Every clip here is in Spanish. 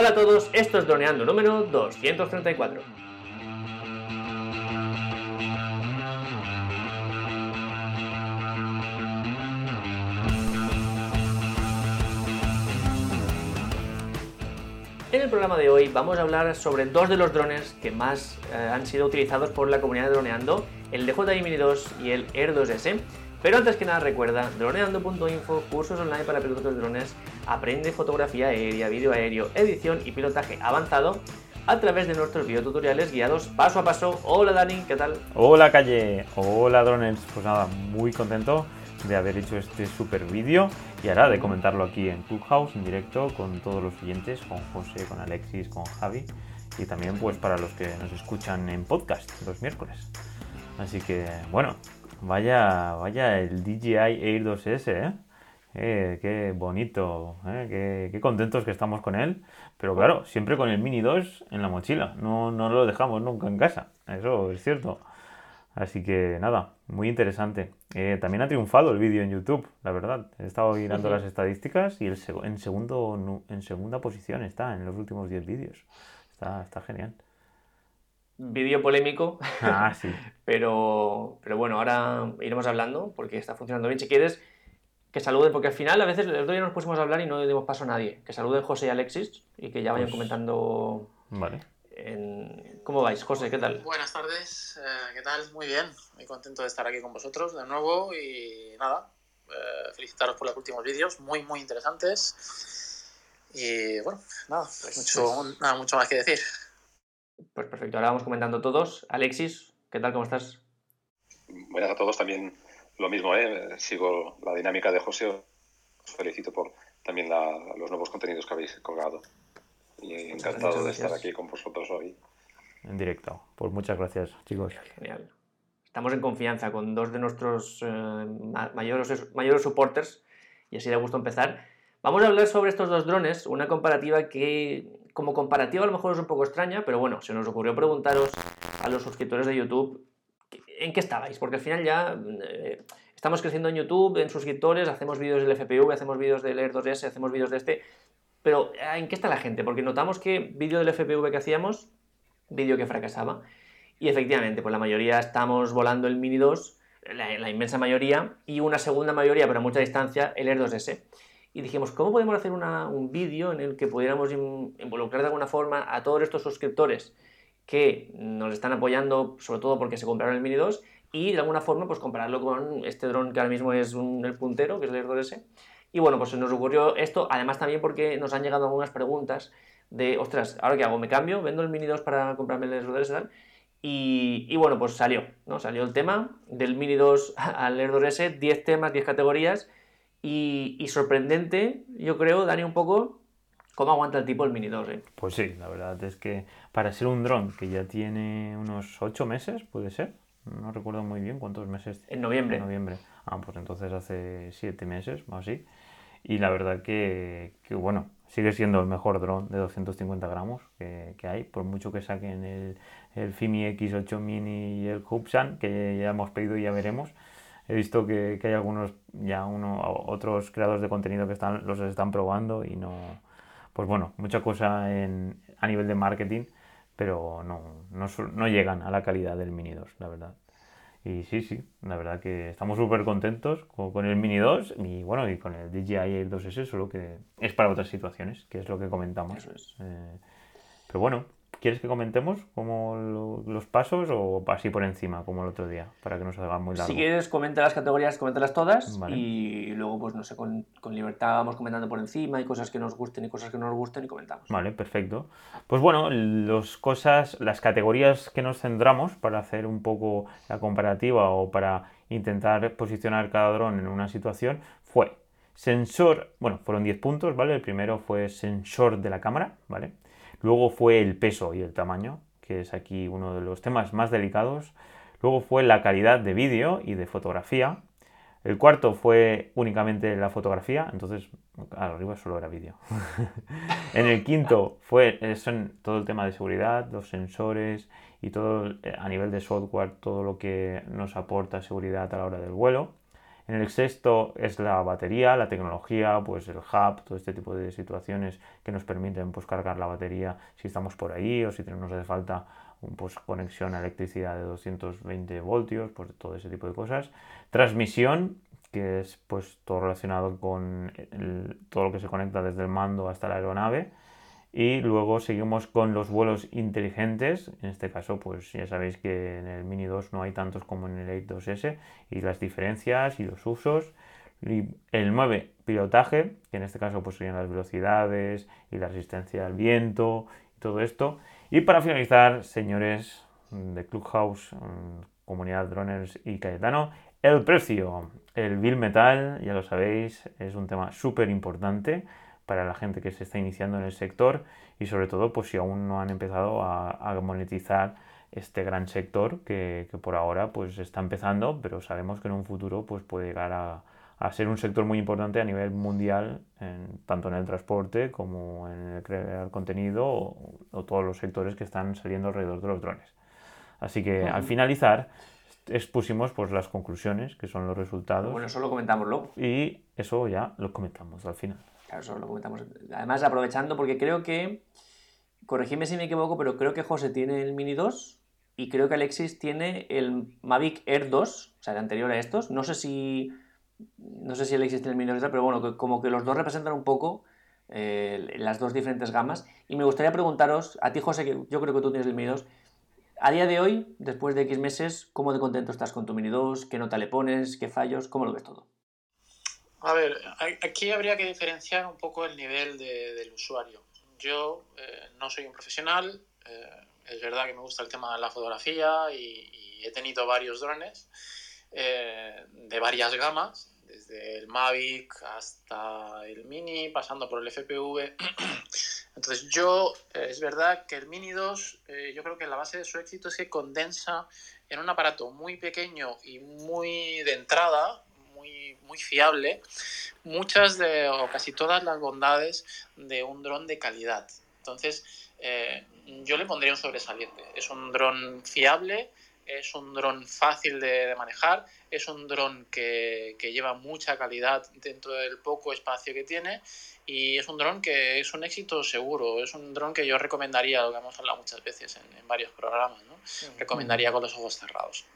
Hola a todos, esto es Droneando número 234. En el programa de hoy vamos a hablar sobre dos de los drones que más eh, han sido utilizados por la comunidad de Droneando, el DJI Mini 2 y el Air 2S. Pero antes que nada recuerda, droneando.info, cursos online para pilotos de drones, aprende fotografía aérea, vídeo aéreo, edición y pilotaje avanzado a través de nuestros videotutoriales guiados paso a paso. Hola Dani, ¿qué tal? Hola Calle, hola drones, pues nada, muy contento de haber hecho este super vídeo y ahora de comentarlo aquí en Clubhouse en directo con todos los oyentes, con José, con Alexis, con Javi y también pues para los que nos escuchan en podcast los miércoles. Así que bueno, vaya, vaya el DJI Air 2S, ¿eh? Eh, qué bonito, ¿eh? qué, qué, contentos que estamos con él. Pero claro, siempre con el Mini 2 en la mochila, no, no lo dejamos nunca en casa, eso es cierto. Así que nada, muy interesante. Eh, también ha triunfado el vídeo en YouTube, la verdad. He estado mirando las estadísticas y el en, segundo, en segunda posición está en los últimos 10 vídeos. Está, está genial. Vídeo polémico. Ah, sí. pero, pero bueno, ahora iremos hablando porque está funcionando bien. Si quieres, que saluden, porque al final a veces el otro día nos pusimos a hablar y no dimos paso a nadie. Que saluden José y Alexis y que ya vayan Pues, comentando Vale. en... ¿Cómo vais? José, ¿qué tal? Buenas tardes, eh, ¿qué tal? Muy bien, muy contento de estar aquí con vosotros de nuevo y nada, eh, felicitaros por los últimos vídeos, muy, muy interesantes. Y bueno, nada, mucho, nada, mucho más que decir. Pues perfecto, ahora vamos comentando todos. Alexis, ¿qué tal? ¿Cómo estás? Buenas a todos, también lo mismo, ¿eh? sigo la dinámica de José, os felicito por también la, los nuevos contenidos que habéis colgado y encantado de estar aquí con vosotros hoy. En directo. Pues muchas gracias, chicos. Genial. Estamos en confianza con dos de nuestros eh, ma- mayores, mayores supporters y así da gusto empezar. Vamos a hablar sobre estos dos drones, una comparativa que como comparativa a lo mejor es un poco extraña, pero bueno, se nos ocurrió preguntaros a los suscriptores de YouTube en qué estabais, porque al final ya eh, estamos creciendo en YouTube, en suscriptores, hacemos vídeos del FPV, hacemos vídeos del Air 2S, hacemos vídeos de este, pero eh, ¿en qué está la gente? Porque notamos que vídeo del FPV que hacíamos, vídeo que fracasaba, y efectivamente, pues la mayoría estamos volando el Mini 2, la, la inmensa mayoría, y una segunda mayoría, pero a mucha distancia, el Air 2S. Y dijimos, ¿cómo podemos hacer un vídeo en el que pudiéramos in- involucrar de alguna forma a todos estos suscriptores que nos están apoyando, sobre todo porque se compraron el Mini 2, y de alguna forma pues compararlo con este dron que ahora mismo es un- el puntero, que es el Air 2S. Y bueno, pues se nos ocurrió esto, además también porque nos han llegado algunas preguntas de, ostras, ¿ahora qué hago? ¿Me cambio? ¿Vendo el Mini 2 para comprarme el Air 2S? Tal? Y, y bueno, pues salió, ¿no? Salió el tema del Mini 2 al Air 2S, 10 temas, 10 categorías, y, y sorprendente, yo creo, Dani, un poco, cómo aguanta el tipo el Mini 2, ¿eh? Pues sí, la verdad es que para ser un dron que ya tiene unos 8 meses, puede ser. No recuerdo muy bien cuántos meses En noviembre. En noviembre. Ah, pues entonces hace 7 meses o así. Y la verdad que, que, bueno, sigue siendo el mejor dron de 250 gramos que, que hay, por mucho que saquen el, el Fimi X8 Mini y el Hubsan, que ya hemos pedido y ya veremos. He visto que, que hay algunos, ya uno, otros creadores de contenido que están, los están probando y no, pues bueno, mucha cosa en, a nivel de marketing, pero no, no, llegan a la calidad del Mini 2, la verdad. Y sí, sí, la verdad que estamos súper contentos con, con el Mini 2 y bueno, y con el DJI Air 2S, solo que es para otras situaciones, que es lo que comentamos. Eso es. Eh, pero bueno, ¿quieres que comentemos como lo- los pasos o así por encima, como el otro día, para que no se haga muy largo? Si quieres, comenta las categorías, coméntalas todas Vale. y luego, pues no sé, con, con libertad vamos comentando por encima y cosas que nos gusten y cosas que no nos gusten y comentamos. Vale, perfecto. Pues bueno, los cosas, las categorías que nos centramos para hacer un poco la comparativa o para intentar posicionar cada dron en una situación fue sensor, bueno, fueron 10 puntos, ¿vale? El primero fue sensor de la cámara, ¿vale? Luego fue el peso y el tamaño, que es aquí uno de los temas más delicados. Luego fue la calidad de vídeo y de fotografía. El cuarto fue únicamente la fotografía, entonces arriba solo era vídeo. en el quinto fue eh, todo el tema de seguridad, los sensores y todo eh, a nivel de software, todo lo que nos aporta seguridad a la hora del vuelo. En el sexto es la batería, la tecnología, pues el hub, todo este tipo de situaciones que nos permiten pues, cargar la batería si estamos por ahí o si nos hace falta pues, conexión a electricidad de 220 voltios, pues todo ese tipo de cosas. Transmisión, que es pues todo relacionado con todo lo que se conecta desde el mando hasta la aeronave. Y luego seguimos con los vuelos inteligentes. En este caso, pues ya sabéis que en el Mini 2 no hay tantos como en el 8 2S. Y las diferencias y los usos. El 9, pilotaje, que en este caso pues serían las velocidades y la resistencia al viento y todo esto. Y para finalizar, señores de Clubhouse, mm, comunidad Droners y Cayetano, el precio. El bill metal, ya lo sabéis, es un tema súper importante para la gente que se está iniciando en el sector y sobre todo pues si aún no han empezado a, monetizar este gran sector que, por ahora pues está empezando pero sabemos que en un futuro pues puede llegar a, ser un sector muy importante a nivel mundial tanto en el transporte como en el crear contenido o, todos los sectores que están saliendo alrededor de los drones. Así que al finalizar expusimos pues las conclusiones que son los resultados. Bueno eso lo comentamos luego. Y eso ya lo comentamos al final Claro, eso lo comentamos. Además, aprovechando, porque creo que, corregidme si me equivoco, pero creo que José tiene el Mini 2 y creo que Alexis tiene el Mavic Air 2, o sea, el anterior a estos. No sé si, no sé si Alexis tiene el Mini 2, pero bueno, como que los dos representan un poco eh, las dos diferentes gamas. Y me gustaría preguntaros, a ti José, que yo creo que tú tienes el Mini 2, a día de hoy, después de X meses, ¿cómo de contento estás con tu Mini 2? ¿Qué nota le pones? ¿Qué fallos? ¿Cómo lo ves todo? A ver, aquí habría que diferenciar un poco el nivel del usuario. Yo eh, no soy un profesional, eh, es verdad que me gusta el tema de la fotografía y, he tenido varios drones eh, de varias gamas, desde el Mavic hasta el Mini, pasando por el FPV. Entonces yo, es verdad que el Mini 2, yo creo que la base de su éxito es que condensa en un aparato muy pequeño y muy de entrada, muy fiable muchas de, o casi todas las bondades de un dron de calidad. Entonces, eh, yo le pondría un sobresaliente. Es un dron fiable, es un dron fácil de, manejar, es un dron que, que, lleva mucha calidad dentro del poco espacio que tiene y es un dron que es un éxito seguro, es un dron que yo recomendaría, lo que hemos hablado muchas veces en, en varios programas, ¿no? recomendaría con los ojos cerrados.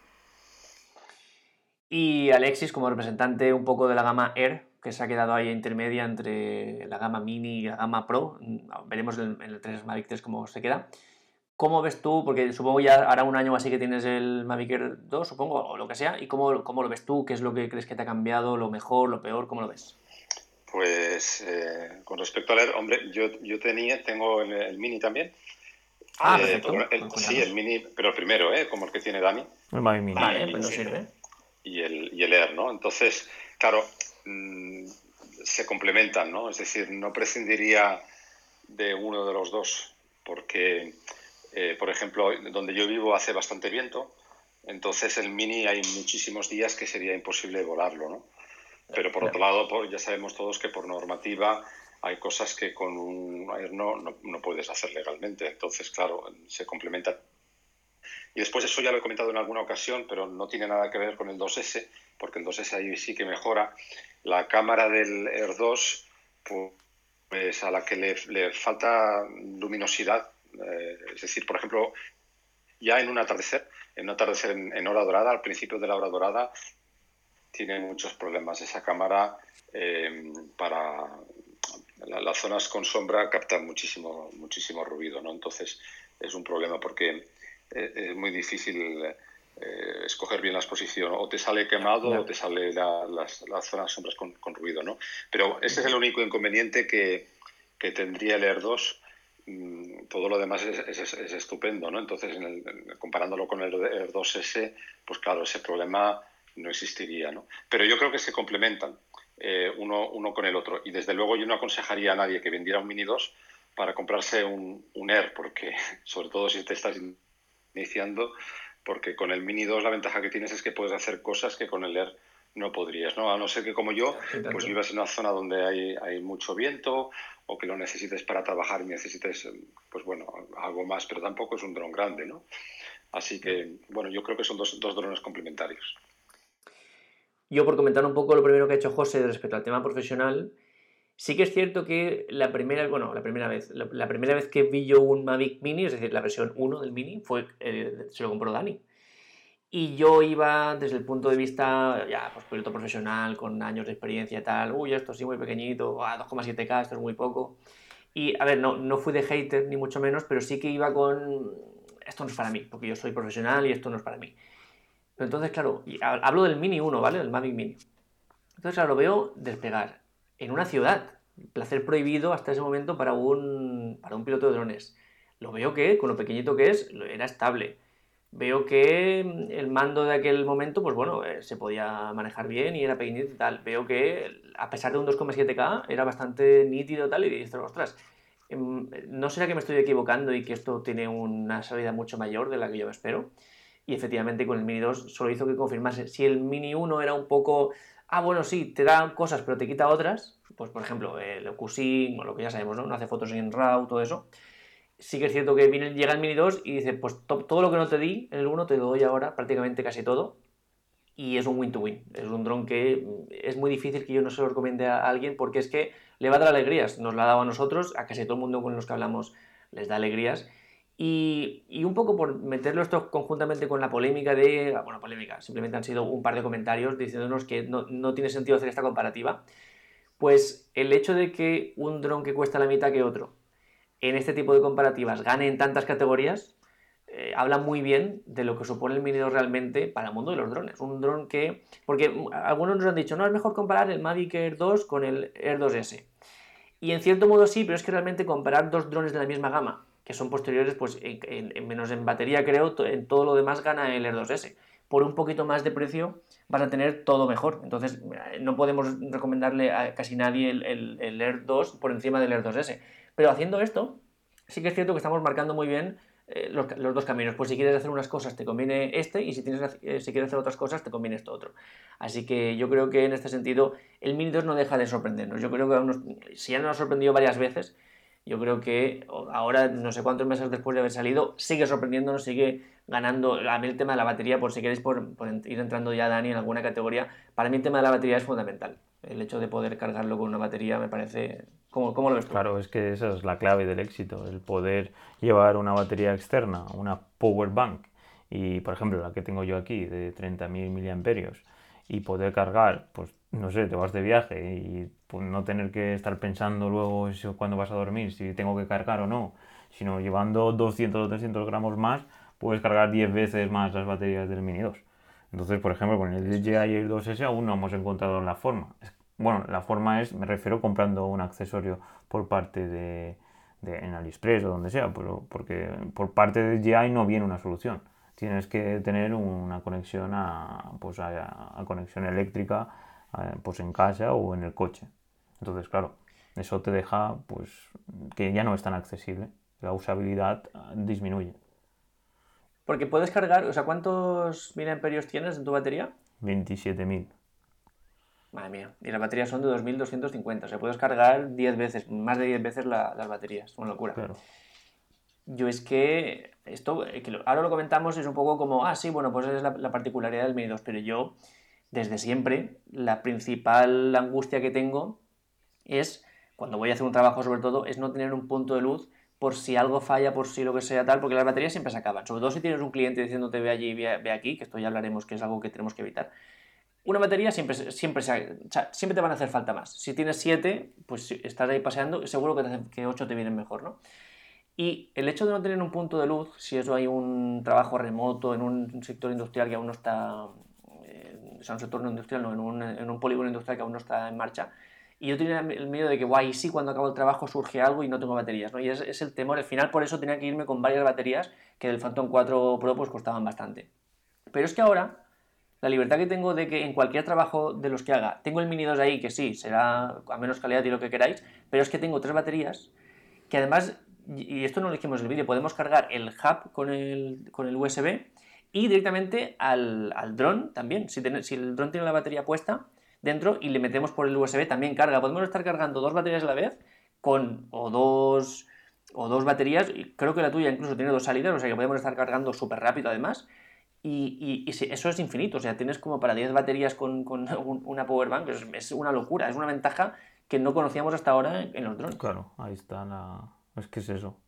Y Alexis como representante un poco de la gama Air, que se ha quedado ahí intermedia entre la gama Mini y la gama Pro. Veremos en el 3 Mavic 3 cómo se queda. ¿Cómo ves tú? Porque supongo ya hará un año así que tienes el Mavic Air 2, supongo, o lo que sea. ¿Y cómo, cómo lo ves tú? ¿Qué es lo que crees que te ha cambiado? ¿Lo mejor, lo peor? ¿Cómo lo ves? Pues eh, con respecto al Air, hombre, yo, yo tenía, tengo el, Mini también. Ah, eh, perfecto. sí, el Mini, pero el primero, ¿eh? Como el que tiene Dani. El Mavic Mini. Vale, pues no sirve y el, y el Air, ¿no? Entonces, claro, mm, se complementan, ¿no? Es decir, no prescindiría de uno de los dos, porque, eh, por ejemplo, donde yo vivo hace bastante viento, entonces el Mini hay muchísimos días que sería imposible volarlo, ¿no? Pero por otro lado, ya sabemos todos que por normativa hay cosas que con un Air no, no, no puedes hacer legalmente. Entonces, claro, se complementa y después eso ya lo he comentado en alguna ocasión, pero no tiene nada que ver con el 2S, porque el 2S ahí sí que mejora. La cámara del Air 2, pues a la que le, falta luminosidad, eh, es decir, por ejemplo, ya en un atardecer, en un atardecer en, hora dorada, al principio de la hora dorada, tiene muchos problemas. Esa cámara eh, para las zonas con sombra capta muchísimo, muchísimo ruido, ¿no? Entonces es un problema porque eh, es muy difícil eh, escoger bien la exposición. O te sale quemado o te sale las, las, zonas sombras con, con, ruido, ¿no? Pero ese es el único inconveniente que, que tendría el Air 2. Mm, todo lo demás es, es, estupendo, ¿no? Entonces, comparándolo con el Air 2S, pues claro, ese problema no existiría, ¿no? Pero yo creo que se complementan eh, uno, uno con el otro. Y desde luego yo no aconsejaría a nadie que vendiera un Mini 2 para comprarse un, un Air, porque sobre todo si te estás iniciando, porque con el Mini 2 la ventaja que tienes es que puedes hacer cosas que con el Air no podrías, ¿no? A no ser que como yo, pues vivas en una zona donde hay, hay mucho viento o que lo necesites para trabajar y necesites, pues bueno, algo más, pero tampoco es un dron grande, ¿no? Así que, bueno, yo creo que son dos, dos drones complementarios. Yo por comentar un poco lo primero que ha hecho José respecto al tema profesional, sí que es cierto que la primera, bueno, la primera vez, la, primera vez que vi yo un Mavic Mini, es decir, la versión 1 del Mini, fue, eh, se lo compró Dani. Y yo iba desde el punto de vista, ya, pues piloto profesional, con años de experiencia y tal, uy, esto sí muy pequeñito, a 2,7K, esto es muy poco. Y, a ver, no, no fui de hater, ni mucho menos, pero sí que iba con, esto no es para mí, porque yo soy profesional y esto no es para mí. Entonces, claro, hablo del Mini 1, ¿vale? Del Mavic Mini. Entonces, claro, lo veo despegar en una ciudad. Placer prohibido hasta ese momento para un, para un piloto de drones. Lo veo que, con lo pequeñito que es, era estable. Veo que el mando de aquel momento, pues bueno, eh, se podía manejar bien y era pequeñito y tal. Veo que, a pesar de un 2,7K, era bastante nítido tal, y dices, ostras, em, ¿no será que me estoy equivocando y que esto tiene una salida mucho mayor de la que yo me espero? y efectivamente con el Mini 2 solo hizo que confirmase. Si el Mini 1 era un poco, ah, bueno, sí, te da cosas pero te quita otras, pues por ejemplo el QSync o lo que ya sabemos, ¿no? No hace fotos en RAW, todo eso. Sí que es cierto que viene, llega el Mini 2 y dice, pues todo lo que no te di en el 1 te lo doy ahora, prácticamente casi todo. Y es un win-to-win. Es un dron que es muy difícil que yo no se lo recomiende a alguien porque es que le va a dar alegrías. Nos la ha dado a nosotros, a casi todo el mundo con los que hablamos les da alegrías y, un poco por meterlo esto conjuntamente con la polémica de, bueno, polémica, simplemente han sido un par de comentarios diciéndonos que no, tiene sentido hacer esta comparativa, pues el hecho de que un dron que cuesta la mitad que otro en este tipo de comparativas gane en tantas categorías, eh, habla muy bien de lo que supone el Mini 2 realmente para el mundo de los drones. Un dron que, porque algunos nos han dicho, no, es mejor comparar el Mavic Air 2 con el Air 2S. Y en cierto modo sí, pero es que realmente comparar dos drones de la misma gama que son posteriores, pues en, menos en batería creo, en todo lo demás gana el Air 2S. Por un poquito más de precio vas a tener todo mejor. Entonces no podemos recomendarle a casi nadie el, el, Air 2 por encima del Air 2S. Pero haciendo esto, sí que es cierto que estamos marcando muy bien eh, los, dos caminos. Pues si quieres hacer unas cosas te conviene este y si, tienes, eh, si quieres hacer otras cosas te conviene esto otro. Así que yo creo que en este sentido el Mini 2 no deja de sorprendernos. Yo creo que si ya nos ha sorprendido varias veces, yo creo que ahora, no sé cuántos meses después de haber salido, sigue sorprendiéndonos, sigue ganando. A mí el tema de la batería, por si queréis por, ir entrando ya, Dani, en alguna categoría, para mí el tema de la batería es fundamental. El hecho de poder cargarlo con una batería me parece... ¿Cómo, cómo lo ves? Claro, es que esa es la clave del éxito, el poder llevar una batería externa, una power bank, y por ejemplo la que tengo yo aquí de 30.000 miliamperios, y poder cargar, pues no sé, te vas de viaje y pues, no tener que estar pensando luego cuando vas a dormir si tengo que cargar o no, sino llevando 200 o 300 gramos más, puedes cargar 10 veces más las baterías del Mini 2. Entonces, por ejemplo, con el DJI Air 2S aún no hemos encontrado la forma. Bueno, la forma es, me refiero comprando un accesorio por parte de, en AliExpress o donde sea, pero porque por parte de DJI no viene una solución. Tienes que tener una conexión a, pues a conexión eléctrica eh, pues en casa o en el coche. Entonces, claro, eso te deja pues que ya no es tan accesible. La usabilidad ah, disminuye. Porque puedes cargar, o sea, ¿cuántos miliamperios tienes en tu batería? 27.000. Madre mía, y las baterías son de 2.250, o sea, puedes cargar 10 veces, más de 10 veces las baterías, es una locura. Claro. Yo es que esto, eh, ahora lo comentamos, es un poco como, ah, sí, bueno, pues es la, la particularidad del Mini 2, pero yo desde siempre, la principal angustia que tengo es, cuando voy a hacer un trabajo sobre todo, es no tener un punto de luz por si algo falla, por si lo que sea tal, porque las baterías siempre se acaban. Sobre todo si tienes un cliente diciéndote ve allí, ve, aquí, que esto ya hablaremos que es algo que tenemos que evitar. Una batería siempre, siempre, siempre te van a hacer falta más. Si tienes 7, pues estás ahí paseando, seguro que, 8 te vienen mejor, ¿no? Y el hecho de no tener un punto de luz, si eso hay un trabajo remoto en un sector industrial que aún no está o sea, un sector industrial, no, en un, en un polígono industrial que aún no está en marcha. Y yo tenía el miedo de que, guay, sí, cuando acabo el trabajo surge algo y no tengo baterías, ¿no? Y es, es, el temor. Al final, por eso tenía que irme con varias baterías que del Phantom 4 Pro pues costaban bastante. Pero es que ahora, la libertad que tengo de que en cualquier trabajo de los que haga, tengo el Mini 2 ahí, que sí, será a menos calidad y lo que queráis, pero es que tengo tres baterías que además, y esto no lo dijimos en el vídeo, podemos cargar el hub con el, con el USB y directamente al, al dron también. Si, si el dron tiene la batería puesta dentro y le metemos por el USB, también carga. Podemos estar cargando dos baterías a la vez con o dos, o dos baterías. Creo que la tuya incluso tiene dos salidas, o sea que podemos estar cargando súper rápido además. Y, y, eso es infinito, o sea, tienes como para 10 baterías con, con una power bank, es, es, una locura, es una ventaja que no conocíamos hasta ahora en los drones. Claro, ahí está la... Es que es eso.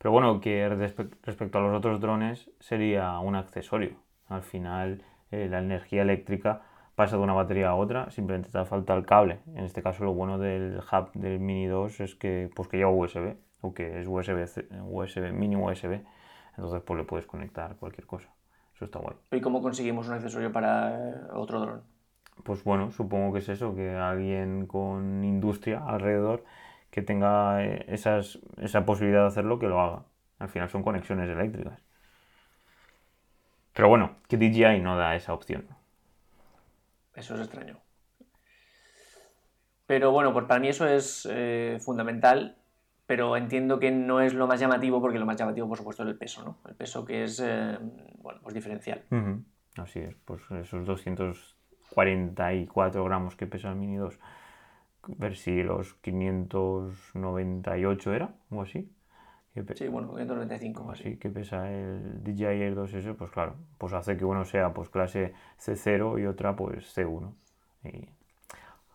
Pero bueno, que respecto a los otros drones sería un accesorio. Al final, eh, la energía eléctrica pasa de una batería a otra, simplemente te falta el cable. En este caso, lo bueno del hub del Mini 2 es que, pues que lleva USB, o que es USB, USB, mini USB. Entonces, pues le puedes conectar cualquier cosa. Eso está guay. ¿Y cómo conseguimos un accesorio para eh, otro dron? Pues bueno, supongo que es eso, que alguien con industria alrededor que tenga eh, esas, esa posibilidad de hacerlo, que lo haga. Al final son conexiones eléctricas. Pero bueno, que DJI no da esa opción. Eso es extraño. Pero bueno, pues para mí eso es eh, fundamental pero entiendo que no es lo más llamativo porque lo más llamativo, por supuesto, es el peso, ¿no? El peso que es, eh, bueno, pues diferencial. Así es, pues esos 244 gramos que pesa el Mini 2, ver si los 598 era, o así. Sí, bueno, 595. Así que pesa el DJI Air 2S, pues claro, pues hace que uno sea pues clase C0 y otra pues C1. Y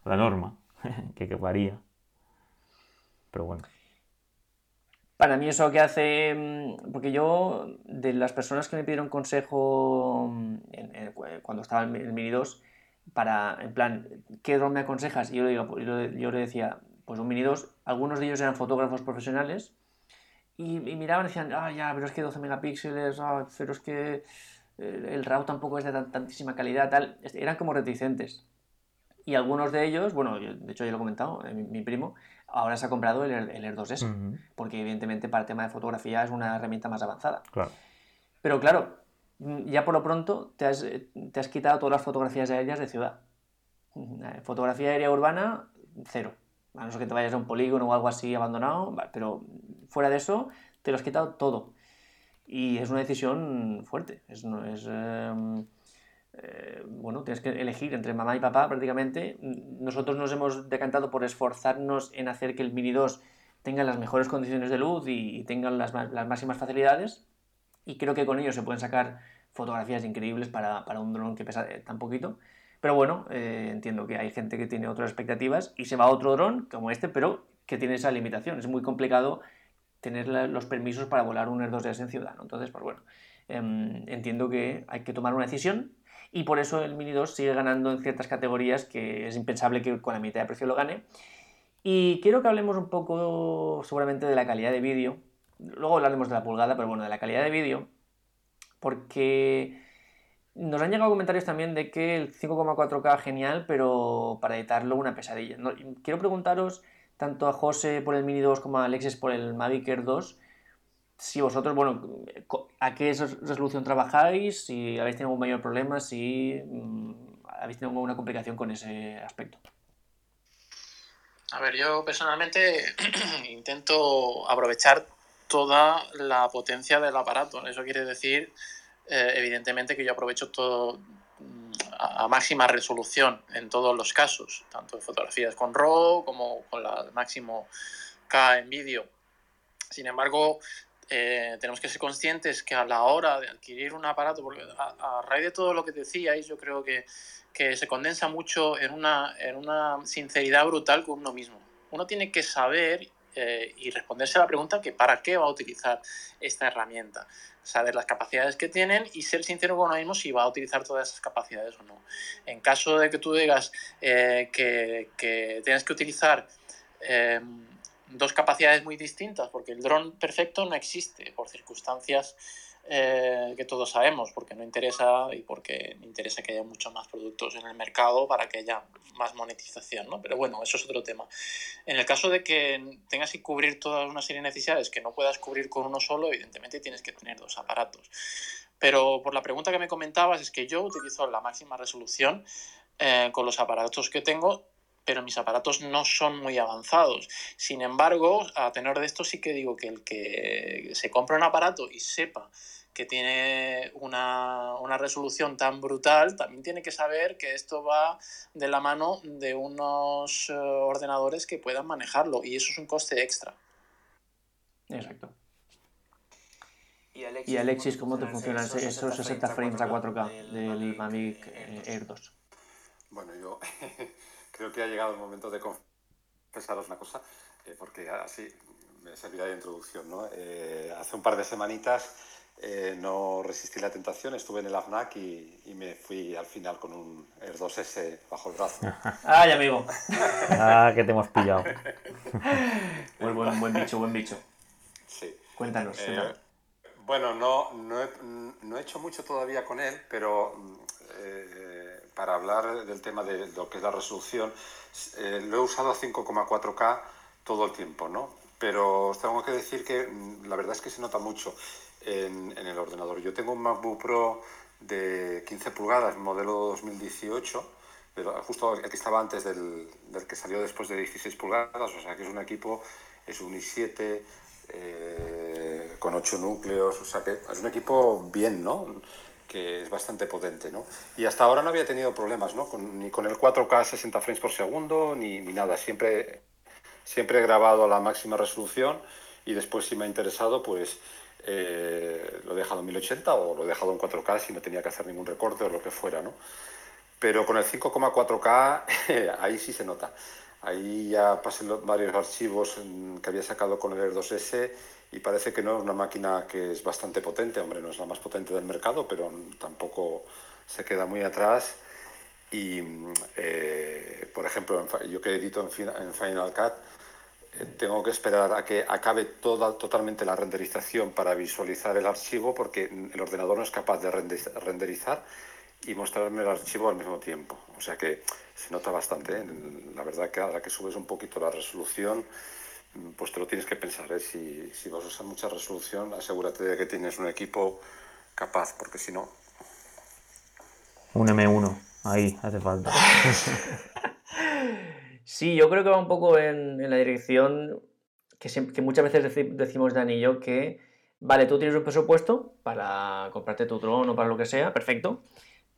la norma, que, que varía. Pero bueno. Para mí eso que hace, mm, porque yo de las personas que me pidieron consejo mm, cuando estaba en el Mini 2, para, en plan, ¿qué dron me aconsejas? Y yo le, digo, yo le decía, pues un Mini 2, algunos de ellos eran fotógrafos profesionales y, miraban y decían, ah, ya, pero es que 12 megapíxeles, ah, pero es que eh, el RAW tampoco es de tantísima calidad, tal, eran como reticentes. Y algunos de ellos, bueno, de hecho ya lo he comentado, eh, mi primo, ahora se ha comprado el, el Air 2S, porque evidentemente para el tema de fotografía es una herramienta más avanzada. Claro. Pero claro, ya por lo pronto te has, te has quitado todas las fotografías aéreas de ciudad. Eh, fotografía aérea urbana, cero. A no ser que te vayas a un polígono o algo así abandonado, pero fuera de eso, te lo has quitado todo. Y es una decisión fuerte. Es, es, em, eh, bueno, tienes que elegir entre mamá y papá prácticamente. Nosotros nos hemos decantado por esforzarnos en hacer que el Mini 2 tenga las mejores condiciones de luz y, tenga las, máximas facilidades. Y creo que con ello se pueden sacar fotografías increíbles para, un dron que pesa eh, tan poquito. Pero bueno, eh, entiendo que hay gente que tiene otras expectativas y se va a otro dron como este, pero que tiene esa limitación. Es muy complicado tener los permisos para volar un Air 2S en ciudad. Entonces, pues bueno, em, entiendo que hay que tomar una decisión y por eso el Mini 2 sigue ganando en ciertas categorías que es impensable que con la mitad de precio lo gane. Y quiero que hablemos un poco seguramente de la calidad de vídeo. Luego hablaremos de la pulgada, pero bueno, de la calidad de vídeo. Porque nos han llegado comentarios también de que el 5,4K genial, pero para editarlo una pesadilla. quiero preguntaros tanto a José por el Mini 2 como a Alexis por el Mavic Air 2 si vosotros, bueno, a qué resolución trabajáis, si habéis tenido algún mayor problema, si mm, habéis tenido alguna complicación con ese aspecto. A ver, yo personalmente intento aprovechar toda la potencia del aparato. Eso quiere decir, eh, evidentemente, que yo aprovecho todo mm, a, máxima resolución en todos los casos, tanto en fotografías con RAW como con la máximo K en vídeo. Sin embargo, eh, tenemos que ser conscientes que a la hora de adquirir un aparato, porque a, raíz de todo lo que decíais, yo creo que, que se condensa mucho en una, en una sinceridad brutal con uno mismo. Uno tiene que saber eh, y responderse a la pregunta que para qué va a utilizar esta herramienta. Saber las capacidades que tienen y ser sincero con uno mismo si va a utilizar todas esas capacidades o no. En caso de que tú digas eh, que, que, tienes que utilizar dos capacidades muy distintas, porque el dron perfecto no existe por circunstancias eh, que todos sabemos, porque no interesa y porque interesa que haya muchos más productos en el mercado para que haya más monetización, ¿no? Pero bueno, eso es otro tema. En el caso de que tengas que cubrir toda una serie de necesidades que no puedas cubrir con uno solo, evidentemente tienes que tener dos aparatos. Pero por la pregunta que me comentabas, es que yo utilizo la máxima resolución eh, con los aparatos que tengo pero mis aparatos no son muy avanzados. Sin embargo, a tenor de esto sí que digo que el que se compra un aparato y sepa que tiene una, resolución tan brutal, también tiene que saber que esto va de la mano de unos eh, ordenadores que puedan manejarlo y eso es un coste extra. Exacto. Y Y Alexis, ¿cómo te funcionan esos 60 frames a 4K del Mavic Air 2? Bueno, yo creo que ha llegado el momento de confesaros una cosa, porque así me servirá de introducción. ¿no? hace un par de semanitas eh, no resistí la tentación, estuve en el AFNAC y, me fui al final con un Air 2S bajo el brazo. ¡Ay, amigo! ah, que te hemos pillado. buen, buen, buen bicho, buen bicho. Sí. Cuéntanos. Eh, bueno, no, no he, no, he, hecho mucho todavía con él, pero eh, para hablar del tema de lo que es la resolución, lo he usado a 5,4K todo el tiempo, ¿no? Pero os tengo que decir que mm, la verdad es que se nota mucho en, el ordenador. Yo tengo un MacBook Pro de 15 pulgadas, modelo 2018, pero justo el que estaba antes del, del, que salió después de 16 pulgadas, o sea que es un equipo, es un i7 eh, con 8 núcleos, o sea que es un equipo bien, ¿no? Que es bastante potente, ¿no? Y hasta ahora no había tenido problemas, ¿no? ni con el 4K 60 frames por segundo, ni, ni nada. Siempre, siempre he grabado a la máxima resolución y después si me ha interesado, pues eh, lo he dejado en 1080 o lo he dejado en 4K si no tenía que hacer ningún recorte o lo que fuera, ¿no? Pero con el 5,4K ahí sí se nota. Ahí ya pasé los varios archivos que había sacado con el Air 2S y parece que no es una máquina que es bastante potente, hombre, no es la más potente del mercado, pero tampoco se queda muy atrás. Y, eh, por ejemplo, yo que edito en Final Cut, tengo que esperar a que acabe toda, totalmente la renderización para visualizar el archivo porque el ordenador no es capaz de renderizar y mostrarme el archivo al mismo tiempo. O sea que se nota bastante. ¿eh? La verdad que a la que subes un poquito la resolución, pues te lo tienes que pensar. ¿eh? Si, si vas a usar mucha resolución, asegúrate de que tienes un equipo capaz, porque si no... Un M1, ahí hace falta. Sí, yo creo que va un poco en, la dirección que, muchas veces decimos Dani y yo que, vale, tú tienes un presupuesto para comprarte tu dron o para lo que sea, perfecto,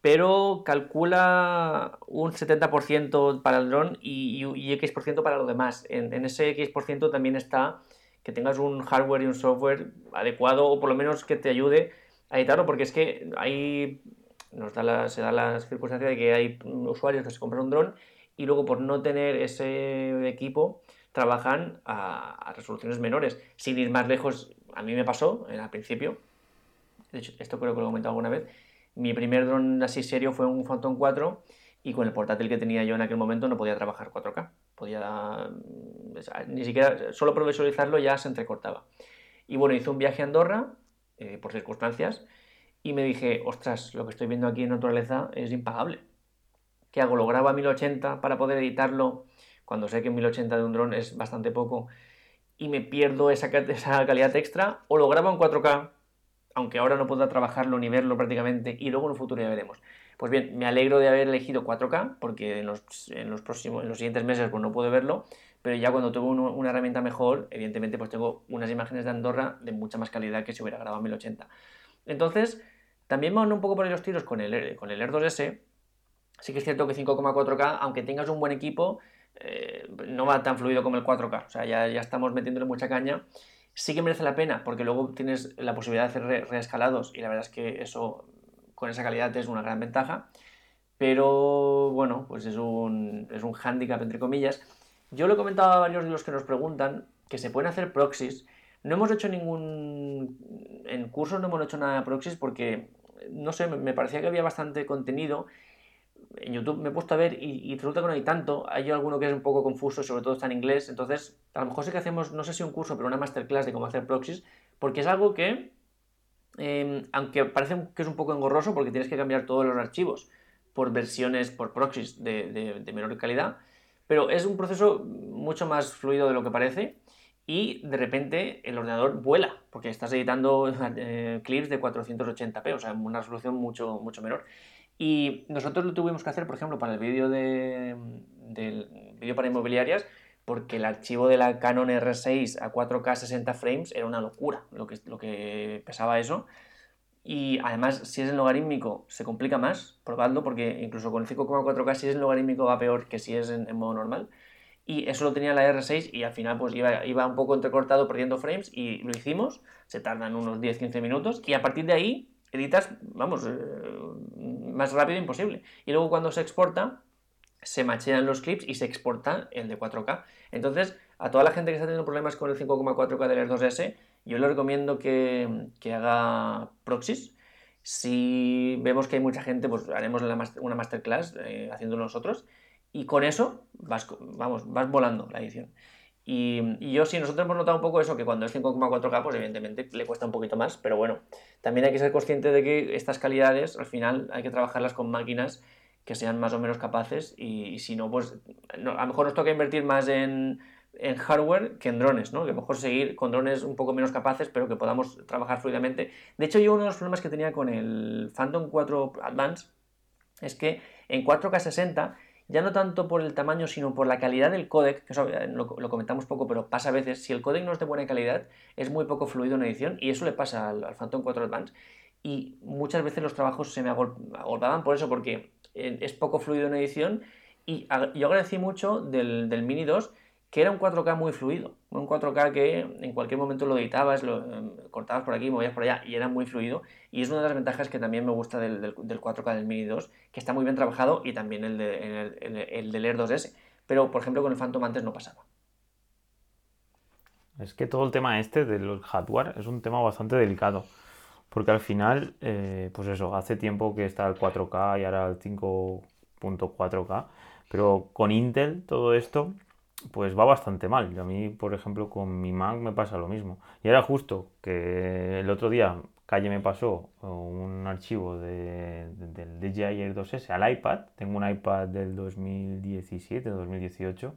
pero calcula un 70% para el dron y, y, X% para lo demás. En, ese X% también está que tengas un hardware y un software adecuado o por lo menos que te ayude a editarlo, porque es que ahí nos da se da la circunstancia de que hay usuarios que se compran un dron y luego por no tener ese equipo trabajan a, resoluciones menores. Sin ir más lejos, a mí me pasó al principio, de hecho esto creo que lo he comentado alguna vez, mi primer dron así serio fue un Phantom 4 y con el portátil que tenía yo en aquel momento no podía trabajar 4K. Podía, ni siquiera, solo por visualizarlo ya se entrecortaba. Y bueno, hice un viaje a Andorra, eh, por circunstancias, y me dije, ostras, lo que estoy viendo aquí en naturaleza es impagable. ¿Qué hago? Lo grabo a 1080 para poder editarlo, cuando sé que 1080 de un dron es bastante poco, y me pierdo esa, esa calidad extra, o lo grabo en 4K, aunque ahora no pueda trabajarlo ni verlo prácticamente, y luego en un futuro ya veremos. Pues bien, me alegro de haber elegido 4K, porque en los, próximos, en los siguientes meses pues no puedo verlo, pero ya cuando tengo una herramienta mejor, evidentemente pues tengo unas imágenes de Andorra de mucha más calidad que si hubiera grabado en 1080. Entonces, también van un poco por los tiros con el, con el Air 2S, Sí que es cierto que 5,4K, aunque tengas un buen equipo, eh, no va tan fluido como el 4K. O sea, ya, ya, estamos metiéndole mucha caña. Sí que merece la pena, porque luego tienes la posibilidad de hacer reescalados y la verdad es que eso con esa calidad es una gran ventaja. Pero bueno, pues es un, es un hándicap entre comillas. Yo lo he comentado a varios de los que nos preguntan que se pueden hacer proxies. No hemos hecho ningún. En cursos no hemos hecho nada de proxies porque, no sé, me parecía que había bastante contenido en YouTube me he puesto a ver y, resulta que no hay tanto. Hay alguno que es un poco confuso, sobre todo está en inglés. Entonces, a lo mejor sí que hacemos, no sé si un curso, pero una masterclass de cómo hacer proxies, porque es algo que, em, aunque parece que es un poco engorroso, porque tienes que cambiar todos los archivos por versiones, por proxies de, menor calidad, pero es un proceso mucho más fluido de lo que parece y de repente el ordenador vuela, porque estás editando eh, clips de 480p, o sea, una resolución mucho, mucho menor. Y nosotros lo tuvimos que hacer, por ejemplo, para el vídeo de, del vídeo para inmobiliarias, porque el archivo de la Canon R6 a 4K 60 frames era una locura lo que, lo que pesaba eso. Y además, si es en logarítmico, se complica más, probadlo, porque incluso con el 5,4K, si es en logarítmico, va peor que si es en, modo normal. y eso lo tenía la R6 y al final pues iba, iba un poco entrecortado perdiendo frames y lo hicimos, se tardan unos 10-15 minutos y a partir de ahí editas, vamos, eh, más rápido imposible. Y luego cuando se exporta, se machean los clips y se exporta el de 4K. Entonces, a toda la gente que está teniendo problemas con el 5,4K del Air 2S, yo le recomiendo que, que haga proxies. Si vemos que hay mucha gente, pues haremos una masterclass eh, haciendo nosotros y con eso vas, vamos, vas volando la edición. Y, yo sí, nosotros hemos notado un poco eso, que cuando es 5,4K, pues evidentemente le cuesta un poquito más, pero bueno, también hay que ser consciente de que estas calidades al final hay que trabajarlas con máquinas que sean más o menos capaces y, si no, pues a lo mejor nos toca invertir más en, en hardware que en drones, ¿no? Que a lo mejor seguir con drones un poco menos capaces, pero que podamos trabajar fluidamente. De hecho, yo uno de los problemas que tenía con el Phantom 4 Advance es que en 4K 60 ya no tanto por el tamaño, sino por la calidad del codec, que eso eh, lo, comentamos poco, pero pasa a veces, si el codec no es de buena calidad, es muy poco fluido en edición, y eso le pasa al, Phantom 4 Advance, y muchas veces los trabajos se me agolpaban por eso, porque eh, es poco fluido en edición, y yo agradecí mucho del, del Mini 2, que era un 4K muy fluido, un 4K que en cualquier momento lo editabas, lo em, cortabas por aquí, movías por allá y era muy fluido. Y es una de las ventajas que también me gusta del, del, 4K del Mini 2, que está muy bien trabajado y también el, de, el, del Air 2S. Pero, por ejemplo, con el Phantom antes no pasaba. Es que todo el tema este del hardware es un tema bastante delicado. Porque al final, eh, pues eso, hace tiempo que está el 4K y ahora el 5.4K. Pero con Intel todo esto pues va bastante mal. A mí, por ejemplo, con mi Mac me pasa lo mismo. Y era justo que el otro día Calle me pasó un archivo de, del DJI Air 2S al iPad. Tengo un iPad del 2017, 2018.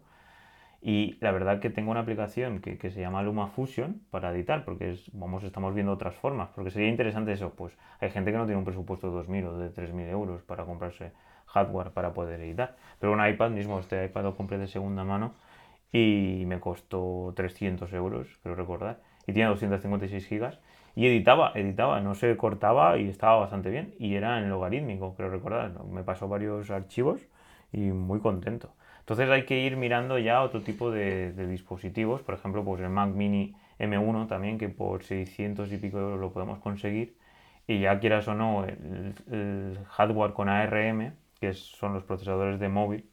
Y la verdad que tengo una aplicación que, que, se llama LumaFusion para editar, porque es, vamos, estamos viendo otras formas. Porque sería interesante eso, pues hay gente que no tiene un presupuesto de 2.000 o de 3.000 euros para comprarse hardware para poder editar. Pero un iPad mismo, este iPad lo compré de segunda mano y me costó 300 euros, creo recordar, y tiene 256 gigas y editaba, editaba, no se cortaba y estaba bastante bien y era en logarítmico, creo recordar, me pasó varios archivos y muy contento. Entonces hay que ir mirando ya otro tipo de, dispositivos, por ejemplo, pues el Mac Mini M1 también, que por 600 y pico euros lo podemos conseguir y ya quieras o no, el hardware con ARM, que son los procesadores de móvil,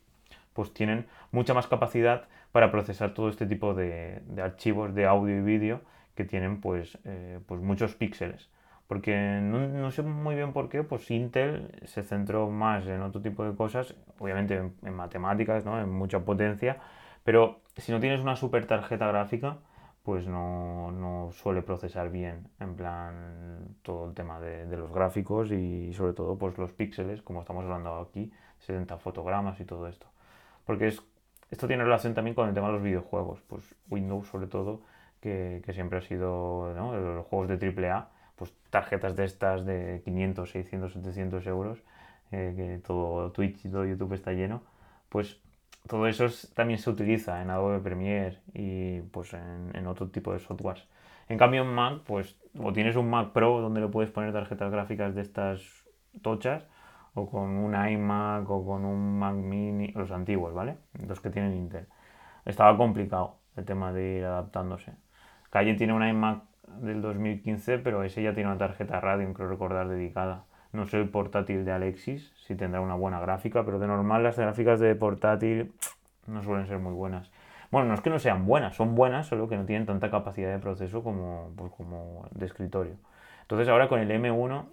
pues tienen mucha más capacidad para procesar todo este tipo de, archivos de audio y vídeo que tienen pues, eh, pues muchos píxeles. Porque no, sé muy bien por qué, pues Intel se centró más en otro tipo de cosas, obviamente en, matemáticas, ¿no? en mucha potencia, pero si no tienes una super tarjeta gráfica, pues no, suele procesar bien, en plan, todo el tema de, de, los gráficos y sobre todo pues los píxeles, como estamos hablando aquí, 70 fotogramas y todo esto. Porque es esto tiene relación también con el tema de los videojuegos, pues Windows sobre todo, que, siempre ha sido, ¿no? Los juegos de AAA, pues tarjetas de estas de 500, 600, 700 euros, eh, que todo Twitch y todo YouTube está lleno, pues todo eso también se utiliza en Adobe Premiere y pues en, en, otro tipo de softwares. En cambio en Mac, pues o tienes un Mac Pro donde le puedes poner tarjetas gráficas de estas tochas, o con un iMac o con un Mac Mini, los antiguos, ¿vale? Los que tienen Intel. Estaba complicado el tema de ir adaptándose. Calle tiene un iMac del 2015, pero ese ya tiene una tarjeta Radeon, creo recordar, dedicada. No sé el portátil de Alexis, si tendrá una buena gráfica, pero de normal las gráficas de portátil no suelen ser muy buenas. Bueno, no es que no sean buenas, son buenas, solo que no tienen tanta capacidad de proceso como, pues, como de escritorio. Entonces ahora con el M1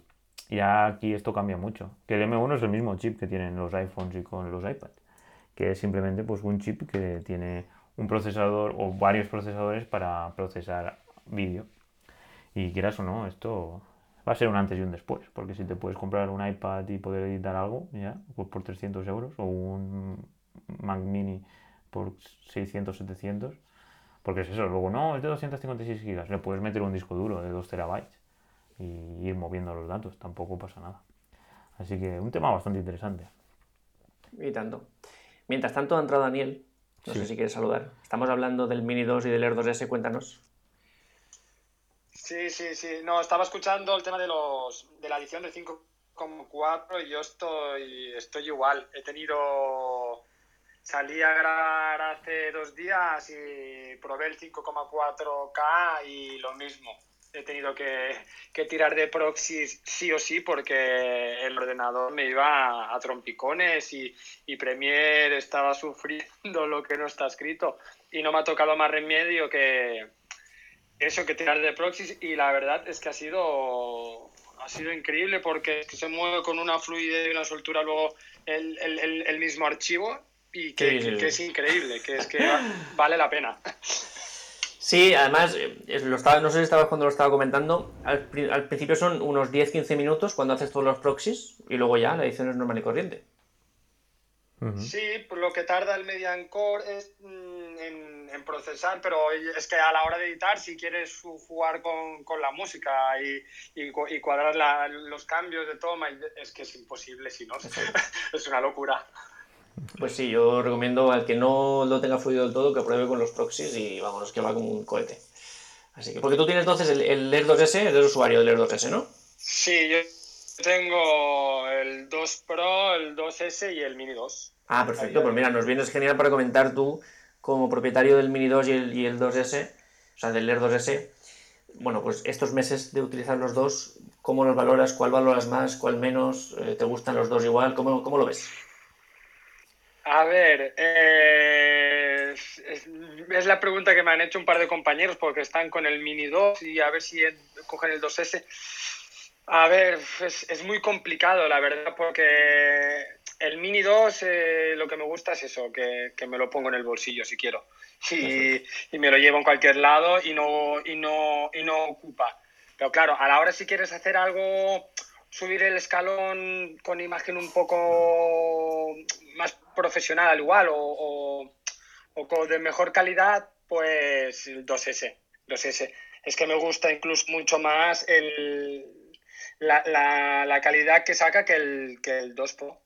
ya aquí esto cambia mucho. Que el M1 es el mismo chip que tienen los iPhones y con los iPads. Que es simplemente pues, un chip que tiene un procesador o varios procesadores para procesar vídeo. Y quieras o no, esto va a ser un antes y un después. Porque si te puedes comprar un iPad y poder editar algo, ya, pues por 300 euros, o un Mac Mini por 600, 700, porque es eso. Luego, no, es de 256 gigas, le puedes meter un disco duro de 2 terabytes y ir moviendo los datos, tampoco pasa nada. Así que un tema bastante interesante. Y tanto. Mientras tanto ha entrado Daniel, no sé si quieres saludar. Estamos hablando del Mini 2 y del Air 2S, cuéntanos. Sí, sí, sí. No, estaba escuchando el tema de los de la edición de 5.4 y yo estoy, estoy igual. He tenido salí a grabar hace dos días y probé el 5,4K y lo mismo. He tenido que, que, tirar de proxies sí o sí porque el ordenador me iba a, a trompicones y, y Premiere estaba sufriendo lo que no está escrito y no me ha tocado más remedio que eso, que tirar de proxies y la verdad es que ha sido ha sido increíble porque se mueve con una fluidez y una soltura luego el, el, el mismo archivo y que, sí, sí. que, es increíble, que es que vale la pena. Sí, además, lo estaba, no sé si estabas cuando lo estaba comentando, al, al principio son unos 10-15 minutos cuando haces todos los proxies y luego ya la edición es normal y corriente. Uh -huh. Sí, lo que tarda el Median Core es mm, en, en, procesar, pero es que a la hora de editar, si quieres jugar con, con la música y, y, y cuadrar la, los cambios de toma, es que es imposible, si no, es una locura. Pues sí, yo recomiendo al que no lo tenga fluido del todo que pruebe con los proxies y vámonos, que va como un cohete. Así que, porque tú tienes entonces el, el Air 2S, eres usuario del Air 2S, ¿no? Sí, yo tengo el 2 Pro, el 2S y el Mini 2. Ah, perfecto, pues mira, nos vienes genial para comentar tú, como propietario del Mini 2 y el, y el 2S, o sea, del Air 2S, bueno, pues estos meses de utilizar los dos, ¿cómo los valoras? ¿Cuál valoras más? ¿Cuál menos? ¿Te gustan los dos igual? ¿Cómo, cómo lo ves? A ver, eh, es, es, la pregunta que me han hecho un par de compañeros porque están con el Mini 2 y a ver si cogen el 2S. A ver, es, es muy complicado, la verdad, porque el Mini 2 eh, lo que me gusta es eso, que, que, me lo pongo en el bolsillo si quiero. Y, y, me lo llevo en cualquier lado y no, y, no, y no ocupa. Pero claro, a la hora si quieres hacer algo, subir el escalón con imagen un poco más profesional igual o, o, o de mejor calidad, pues el 2S. 2S. Es que me gusta incluso mucho más el, la, la, la, calidad que saca que el, que el 2 Pro.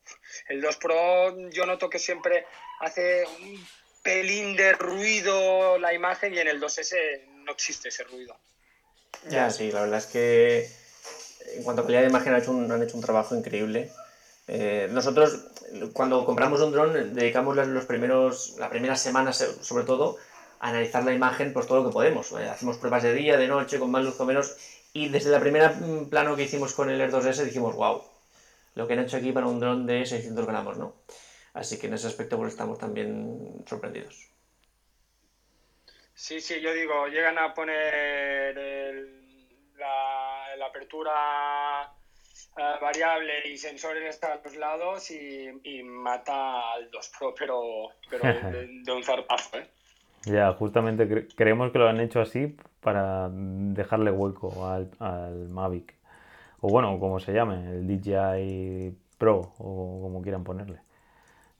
El 2 Pro yo noto que siempre hace un pelín de ruido la imagen y en el 2S no existe ese ruido. Ya, sí, la verdad es que en cuanto a calidad de imagen han hecho un, han hecho un trabajo increíble. Eh, nosotros, cuando compramos un dron, dedicamos los primeros, las primeras semanas, sobre todo, a analizar la imagen, pues todo lo que podemos. Eh, hacemos pruebas de día, de noche, con más luz o menos, y desde la primera plano que hicimos con el Air 2S dijimos, wow, lo que han hecho aquí para un dron de 600 gramos, ¿no? Así que en ese aspecto pues estamos también sorprendidos. Sí, sí, yo digo, llegan a poner la apertura Uh, variable y sensores a los lados y, y, mata al 2 Pro, pero, pero de, de, un zarpazo, ¿eh? Ya, justamente cre creemos que lo han hecho así para dejarle hueco al, al, Mavic. O bueno, como se llame, el DJI Pro, o como quieran ponerle.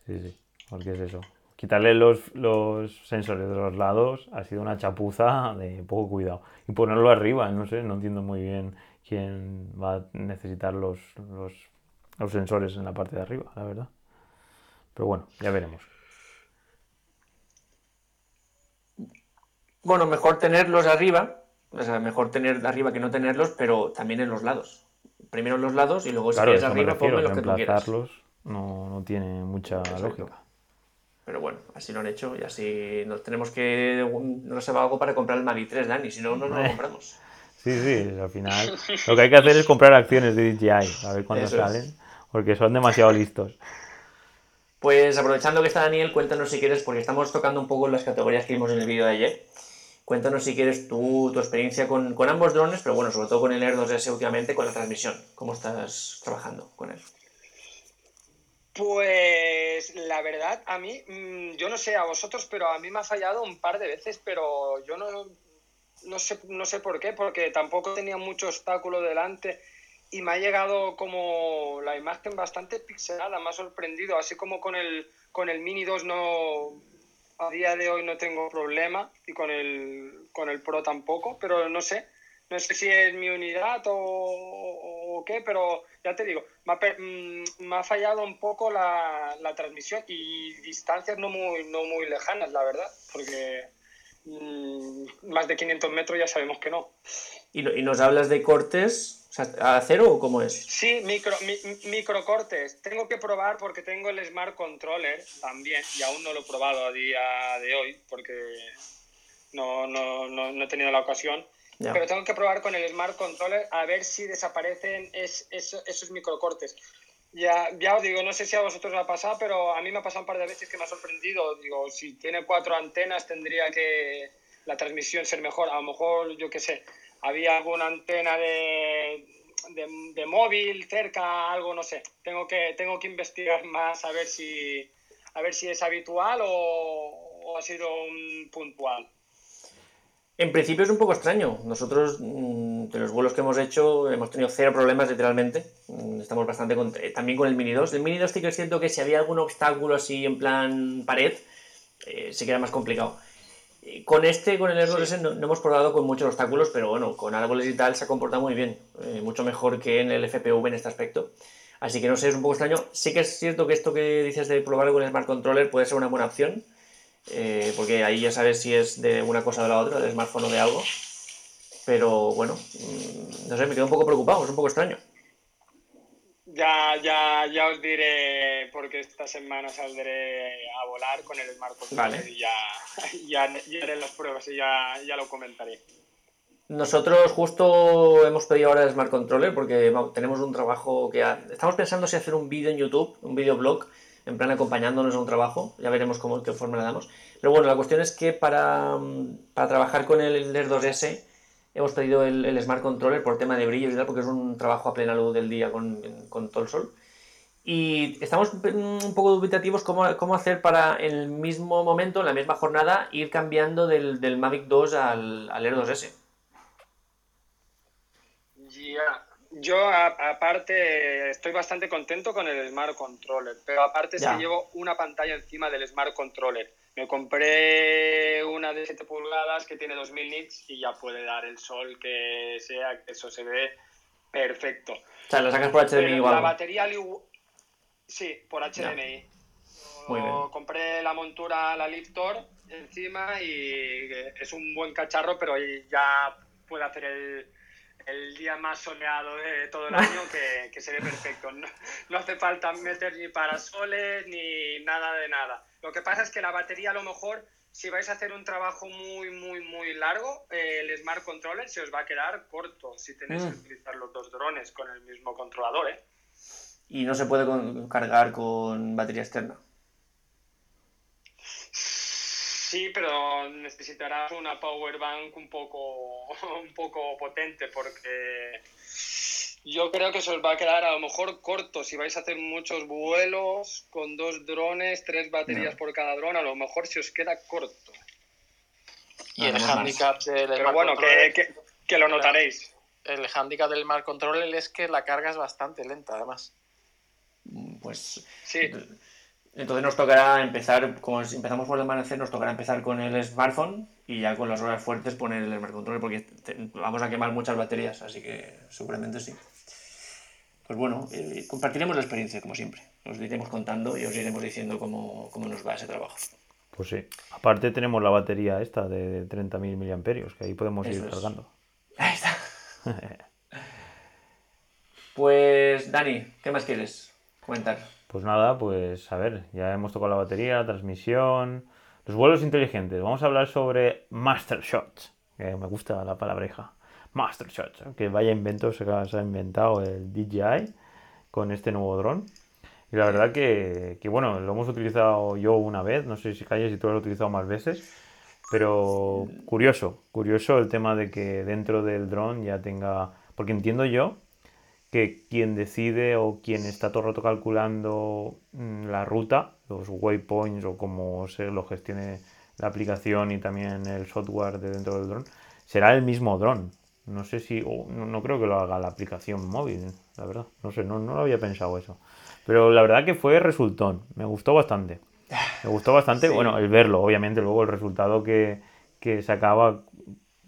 Sí, sí, porque es eso. Quitarle los, los sensores de los lados ha sido una chapuza de poco cuidado. Y ponerlo arriba, no sé, no entiendo muy bien quién va a necesitar los, los, los, sensores en la parte de arriba, la verdad. Pero bueno, ya veremos. Bueno, mejor tenerlos arriba, o sea, mejor tener arriba que no tenerlos, pero también en los lados. Primero en los lados y luego si claro, quieres arriba, ponme los que tú quieras. No, no tiene mucha Exacto. lógica. Pero bueno, así lo han hecho y así nos tenemos que. No se va algo para comprar el Mavic 3, Dani, si no, no lo compramos. Sí, sí, al final lo que hay que hacer es comprar acciones de DJI, a ver cuándo salen, es. porque son demasiado listos. Pues aprovechando que está Daniel, cuéntanos si quieres, porque estamos tocando un poco las categorías que vimos en el vídeo de ayer. Cuéntanos si quieres tú, tu experiencia con, con, ambos drones, pero bueno, sobre todo con el Air 2S últimamente, con la transmisión. ¿Cómo estás trabajando con él? Pues la verdad, a mí, mm, yo no sé a vosotros, pero a mí me ha fallado un par de veces, pero yo no, no sé, no sé por qué, porque tampoco tenía mucho obstáculo delante y me ha llegado como la imagen bastante pixelada, me ha sorprendido, así como con el, con el Mini 2 no, a día de hoy no tengo problema y con el, con el Pro tampoco, pero no sé, no sé si es mi unidad o, qué, pero ya te digo, me ha, mm, me ha fallado un poco la, la, transmisión y distancias no muy, no muy lejanas, la verdad, porque más de 500 metros ya sabemos que no. Y, y, nos hablas de cortes, o ¿A cero o cómo es? Sí, micro, microcortes. Tengo que probar porque tengo el Smart Controller también y aún no lo he probado a día de hoy porque no, no, no, he tenido la ocasión. Pero tengo que probar con el Smart Controller a ver si desaparecen esos microcortes. Ya, ya os digo, no sé si a vosotros os ha pasado, pero a mí me ha pasado un par de veces que me ha sorprendido. Digo, si tiene cuatro antenas tendría que la transmisión ser mejor. A lo mejor, yo qué sé, había alguna antena de, de, móvil cerca, algo, no sé. Tengo que, tengo que investigar más a ver si, a ver si es habitual o, ha sido un puntual. En principio es un poco extraño. Nosotros, mm, de los vuelos que hemos hecho, hemos tenido cero problemas literalmente. Mm, estamos bastante contentos. También con el Mini 2. El Mini 2 sí que es cierto que si había algún obstáculo así en plan pared, eh, sí que era más complicado. Con este, con el Air 2S, no, hemos probado con muchos obstáculos, pero bueno, con árboles y tal se ha comportado muy bien. Eh, mucho mejor que en el FPV en este aspecto. Así que no sé, es un poco extraño. Sí que es cierto que esto que dices de probar con el Smart Controller puede ser una buena opción. Eh, porque ahí ya sabes si es de una cosa o de la otra, del smartphone o de algo. Pero bueno, mm, no sé, me quedo un poco preocupado, es un poco extraño. Ya, ya, ya os diré porque esta semana saldré a volar con el Smart Controller y ya, ya, haré las pruebas y ya, ya lo comentaré. Nosotros justo hemos pedido ahora el Smart Controller porque tenemos un trabajo que... Estamos pensando si hacer un vídeo en YouTube, un videoblog, en plan acompañándonos a un trabajo, ya veremos cómo, qué forma le damos. Pero bueno, la cuestión es que para, para trabajar con el Air 2S hemos pedido el, Smart Controller por tema de brillo y tal, porque es un trabajo a plena luz del día con, con todo el sol. Y estamos un poco dubitativos cómo, cómo, hacer para en el mismo momento, en la misma jornada, ir cambiando del, del Mavic 2 al, al Air 2S. Ya, yo aparte estoy bastante contento con el Smart Controller, pero aparte es que llevo una pantalla encima del Smart Controller. Me compré una de 7 pulgadas que tiene 2000 nits y ya puede dar el sol que sea, que eso se ve perfecto. O sea, lo sacas por HDMI igual. La batería, sí, por HDMI. compré la montura, la Liftor encima y es un buen cacharro, pero ya puede hacer el, el día más soleado de todo el año que, que se ve perfecto. No, no, hace falta meter ni parasoles ni nada de nada. Lo que pasa es que la batería a lo mejor, si vais a hacer un trabajo muy, muy, muy largo, eh, el Smart Controller se os va a quedar corto si tenéis que mm. utilizar los dos drones con el mismo controlador. ¿eh? Y no se puede cargar con batería externa. Sí, pero necesitarás una power bank un poco, un poco potente porque yo creo que se os va a quedar a lo mejor corto si vais a hacer muchos vuelos con dos drones, tres baterías por cada dron, a lo mejor se os queda corto. Y el handicap del Pero bueno, que, que, lo notaréis. El handicap del Smart Controller es que la carga es bastante lenta, además. Pues sí. Entonces nos tocará empezar, como empezamos por el amanecer, nos tocará empezar con el smartphone y ya con las horas fuertes poner el Smart Controller porque vamos a quemar muchas baterías, así que seguramente sí. Pues bueno, eh, compartiremos la experiencia como siempre. Os iremos contando y os iremos diciendo cómo, cómo nos va ese trabajo. Pues sí. Aparte tenemos la batería esta de 30.000 mAh, que ahí podemos ir cargando. Ahí está. pues Dani, ¿qué más quieres comentar? Pues nada, pues a ver, ya hemos tocado la batería, transmisión, los vuelos inteligentes. Vamos a hablar sobre Master Shots, que me gusta la palabreja. Master Shots, que vaya invento se ha inventado el DJI con este nuevo dron. Y la verdad que, que, bueno, lo hemos utilizado yo una vez, no sé si calles si tú lo has utilizado más veces, pero curioso, curioso el tema de que dentro del dron ya tenga, porque entiendo yo que quien decide o quien está todo el rato calculando mm, la ruta, los waypoints o cómo se lo gestione la aplicación y también el software de dentro del dron, será el mismo dron. No sé si, no, creo que lo haga la aplicación móvil, la verdad. No sé, no, no lo había pensado eso. Pero la verdad que fue resultón, me gustó bastante. Me gustó bastante, bueno, el verlo, obviamente, luego el resultado que, que sacaba,